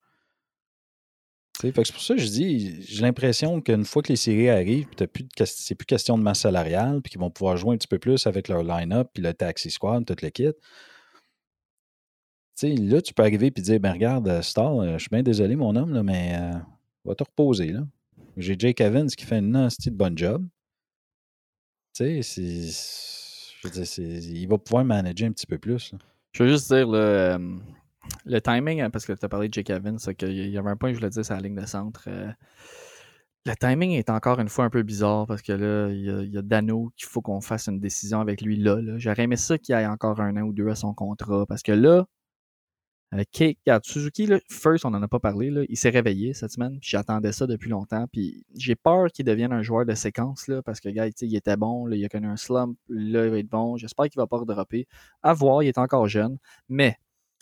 S3: c'est pour ça que je dis, j'ai l'impression qu'une fois que les séries arrivent, plus c'est plus question de masse salariale, puis qu'ils vont pouvoir jouer un petit peu plus avec leur line-up, puis le taxi squad, toute l'équipe. Tu sais, là, tu peux arriver et dire, ben regarde, euh, Star, je suis bien désolé, mon homme, là, mais va te reposer. là. J'ai Jake Evans qui fait une nasty de bon job. Tu sais, il va pouvoir manager un petit peu plus.
S5: Je veux juste dire, le, le timing, hein, parce que tu as parlé de Jake Evans, qu'il y avait un point que je voulais dire sur la ligne de centre. Euh, le timing est encore une fois un peu bizarre parce que là, il y a, Dano qu'il faut qu'on fasse une décision avec lui là. là. J'aurais aimé ça qu'il ait encore un an ou deux à son contrat parce que là, Regarde, Suzuki, first, on n'en a pas parlé, là, il s'est réveillé cette semaine, j'attendais ça depuis longtemps, puis j'ai peur qu'il devienne un joueur de séquence, là, parce que, gars, il était bon, il a connu un slump, là, il va être bon, j'espère qu'il va pas redropper. À voir, il est encore jeune, mais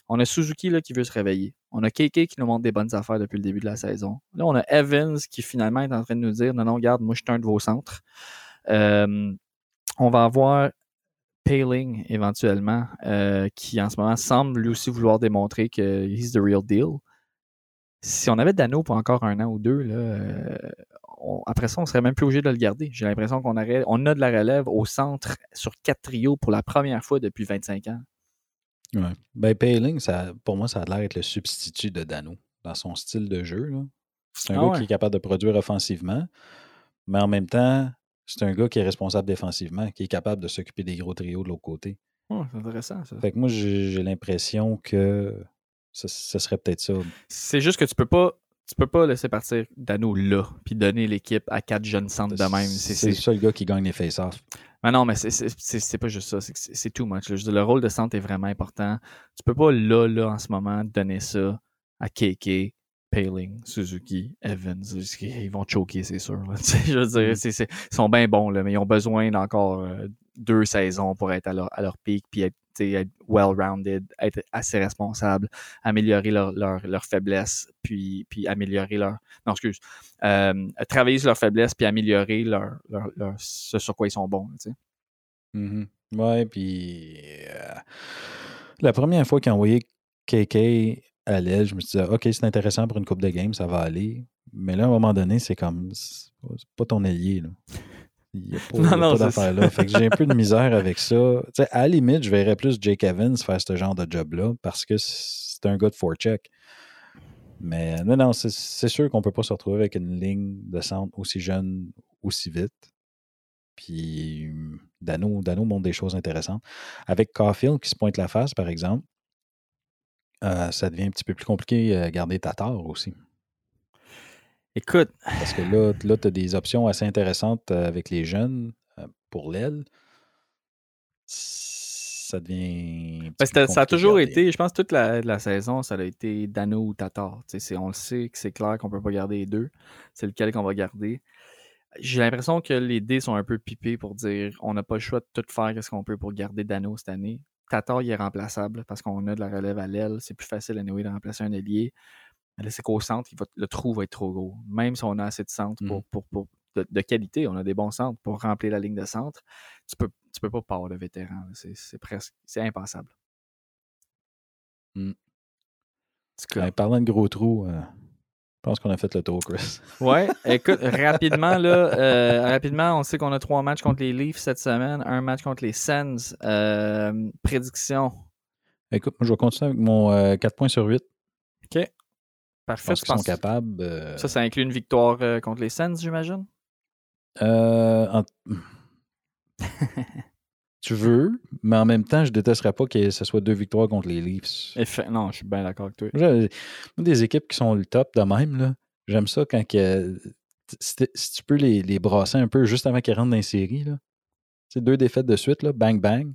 S5: on a Suzuki là, qui veut se réveiller. On a KK qui nous montre des bonnes affaires depuis le début de la saison. Là, on a Evans qui finalement est en train de nous dire non, non, regarde, moi je suis un de vos centres. Euh, on va avoir Paling éventuellement, euh, qui en ce moment semble lui aussi vouloir démontrer que he's the real deal. Si on avait Dano pour encore un an ou deux, là, euh, après ça, on serait même plus obligé de le garder. J'ai l'impression qu'on aurait, on a de la relève au centre sur quatre trios pour la première fois depuis 25 ans.
S3: Ouais. Ben, Paling, ça, pour moi, ça a l'air d'être le substitut de Dano dans son style de jeu. C'est un ah gars qui est capable de produire offensivement, mais en même temps, c'est un gars qui est responsable défensivement, qui est capable de s'occuper des gros trios de l'autre côté.
S5: Oh, c'est intéressant, ça.
S3: Fait que moi, j'ai l'impression que ce, serait peut-être ça.
S5: C'est juste que tu peux pas. Tu peux pas laisser partir Dano là, puis donner l'équipe à quatre jeunes centres de même.
S3: C'est le seul gars qui gagne les face-offs.
S5: Mais non, mais c'est- pas juste ça. c'est too much. là. Je veux dire, le rôle de centre est vraiment important. Tu peux pas, là, là, en ce moment, donner ça à KK, Paling, Suzuki, Evans. Ils vont choquer, c'est sûr. Je veux dire,
S3: Mm.
S5: c'est- c'est- ils sont bien bons, là, mais ils ont besoin d'encore euh, deux saisons pour être à leur, à leur pic, puis être, well-rounded, être assez responsable, améliorer leur, leur, leur faiblesse, puis, puis améliorer leur. Non, excuse. Euh, travailler sur leurs faiblesses, puis améliorer leur, leur, leur- ce sur quoi ils sont bons. tu sais.
S3: Mhm. Ouais, puis euh, la première fois qu'ils ont envoyé KK à l'aile, je me suis dit, OK, c'est intéressant pour une coupe de game, ça va aller. Mais là, à un moment donné, c'est comme, c'est pas- ton allié. Là. Il n'y a pas,
S5: Non, non,
S3: pas
S5: c'est
S3: d'affaire là. Fait que j'ai un peu de misère avec ça. À la limite, je verrais plus Jake Evans faire ce genre de job-là parce que c'est un gars de forecheck. Mais non, non, c'est c'est sûr qu'on ne peut pas se retrouver avec une ligne de centre aussi jeune, aussi vite. Puis Dano, Dano montre des choses intéressantes. Avec Caulfield qui se pointe la face, par exemple, euh, ça devient un petit peu plus compliqué à garder Tatar aussi.
S5: Écoute,
S3: Parce que là, là tu as des options assez intéressantes euh, avec les jeunes euh, pour l'aile. Ça devient.
S5: Ben, ça a toujours été, je pense, toute la, la saison, ça a été Dano ou Tatar. On le sait que c'est clair qu'on peut pas garder les deux. C'est lequel qu'on va garder. J'ai l'impression que les dés sont un peu pipés pour dire on n'a pas le choix de tout faire ce qu'on peut pour garder Dano cette année. Tatar, il est remplaçable parce qu'on a de la relève à l'aile. C'est plus facile à de remplacer un ailier. Mais là, c'est qu'au centre, il va- le trou va être trop gros. Même si on a assez de centre pour,
S3: Mhm.
S5: pour, pour- de, de qualité, on a des bons centres pour remplir la ligne de centre, tu peux, tu peux pas avoir de vétéran. C'est c'est presque, c'est impassable.
S3: Mm. Ouais, parlant de gros trous, euh, je pense qu'on a fait le tour, Chris.
S5: Ouais, écoute, rapidement, là, euh, rapidement, on sait qu'on a trois matchs contre les Leafs cette semaine, un match contre les Sens. Euh, prédiction.
S3: Écoute, moi, je vais continuer avec mon euh, 4 points sur 8. Je
S5: Parfait.
S3: pense
S5: tu
S3: qu'ils sont capables. euh,
S5: Ça, ça inclut une victoire euh, contre les Sens, j'imagine?
S3: euh, en- tu veux, mais en même temps, je détesterais pas que ce soit deux victoires contre les Leafs.
S5: Non, je suis bien d'accord avec toi.
S3: Moi, des équipes qui sont le top de même, là, j'aime ça quand que, si, si tu peux les, les brasser un peu juste avant qu'ils rentrent dans les séries. Là. Deux défaites de suite, là, bang bang.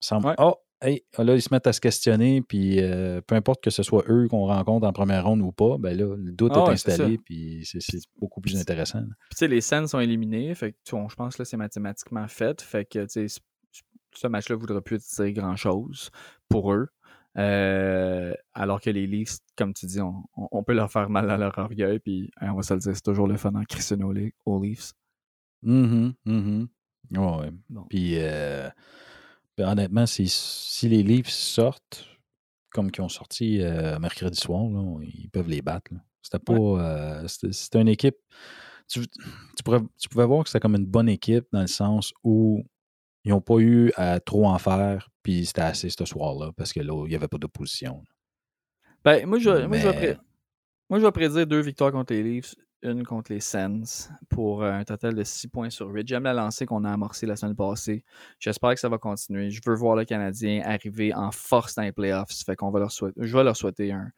S3: Semble,
S5: Ouais.
S3: Oh, hey, là, ils se mettent à se questionner, puis euh, peu importe que ce soit eux qu'on rencontre en première ronde ou pas, ben là, le doute
S5: Ah
S3: est installé, puis c'est beaucoup plus intéressant.
S5: Puis, tu sais, les Sens sont éliminés. Fait que, je pense que là, c'est mathématiquement fait. Fait que, tu sais, ce match-là ne voudra plus dire grand-chose pour eux. Euh, alors que les Leafs, comme tu dis, on, peut leur faire mal à leur orgueil. Puis, hein, on va se le dire, c'est toujours le fun en Christian aux, Le- aux Leafs.
S3: Mhm, mhm. Ouais, ouais.
S5: Bon.
S3: Puis, euh, ben, honnêtement, si, si les Leafs sortent comme qu'ils ont sorti euh, mercredi soir, là, ils peuvent les battre. C'était pas. c'était c'était une équipe. Tu, tu pourrais- tu pouvais voir que c'était comme une bonne équipe dans le sens où ils n'ont pas eu à trop en faire, puis c'était assez ce soir-là, parce que là, il n'y avait pas d'opposition.
S5: Ben, moi, je, vais- moi, je vais pré- moi, je vais prédire deux victoires contre les Leafs, une contre les Sens, pour euh, un total de 6 points sur 8. J'aime la lancée qu'on a amorcée la semaine passée. J'espère que ça va continuer. Je veux voir le Canadien arriver en force dans les playoffs. Fait qu'on va leur souhaiter. Je vais leur souhaiter un.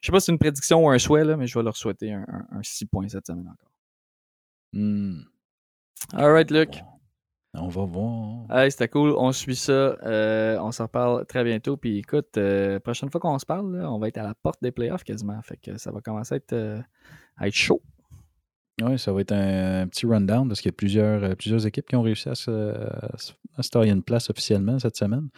S5: Je sais pas si c'est une prédiction ou un souhait, là, mais je vais leur souhaiter un, 6 points cette semaine encore.
S3: Hmm.
S5: All right, Luc.
S3: On va voir.
S5: Hey, c'était cool. On suit ça. Euh, on s'en reparle très bientôt. Puis écoute, euh, prochaine fois qu'on se parle, là, on va être à la porte des playoffs quasiment. Fait que ça va commencer à être, euh, à être chaud.
S3: Oui, ça va être un, un petit rundown parce qu'il y a plusieurs, euh, plusieurs équipes qui ont réussi à se, à se- tailler une place officiellement cette semaine.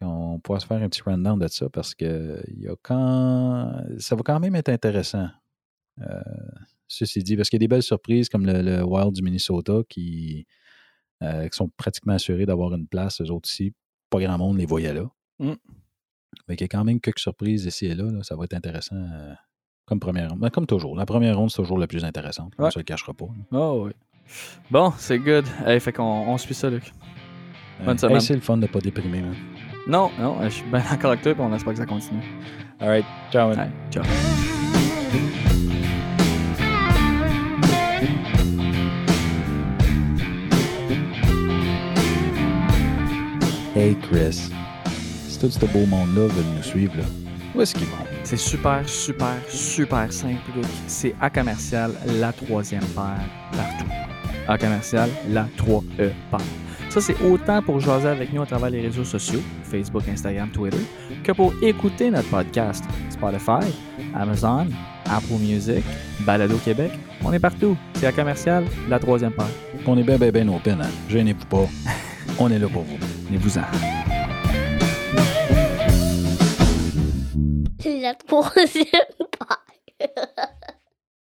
S3: On pourra se faire un petit rundown de ça parce que y a quand... ça va quand même être intéressant. Ceci dit, parce qu'il y a des belles surprises comme le, le Wild du Minnesota qui, euh, qui sont pratiquement assurés d'avoir une place, eux autres aussi. Pas grand monde les voyait là.
S5: Mm.
S3: Mais il y a quand même quelques surprises ici et là. là. Ça va être intéressant euh, comme première ronde. Mais comme toujours, la première ronde, c'est toujours la plus intéressante. On ne se le cachera pas.
S5: Oh oui. Bon, c'est good. Hey, fait qu'on on suit ça, Luc. Bonne
S3: Euh, hey,
S5: semaine.
S3: c'est le fun de pas déprimer. man.
S5: Non, non, je suis bien d'accord avec toi, puis on espère que ça continue.
S3: All right. Ciao. man.
S5: Hey, ciao.
S3: Hey Chris, si tout ce beau monde-là veut nous suivre, là, où est-ce qu'ils vont?
S5: C'est super, super, super simple. C'est A commercial, la troisième paire, partout. A commercial, la 3 E paire. Ça, c'est autant pour jaser avec nous à travers les réseaux sociaux, Facebook, Instagram, Twitter, que pour écouter notre podcast. Spotify, Amazon, Apple Music, Balado Québec. On est partout. C'est la commercial, la troisième part.
S3: On est bien, bien, bien open. Hein? Gênez-vous pas. On est là pour vous
S5: les Bouzards.
S1: C'est la troisième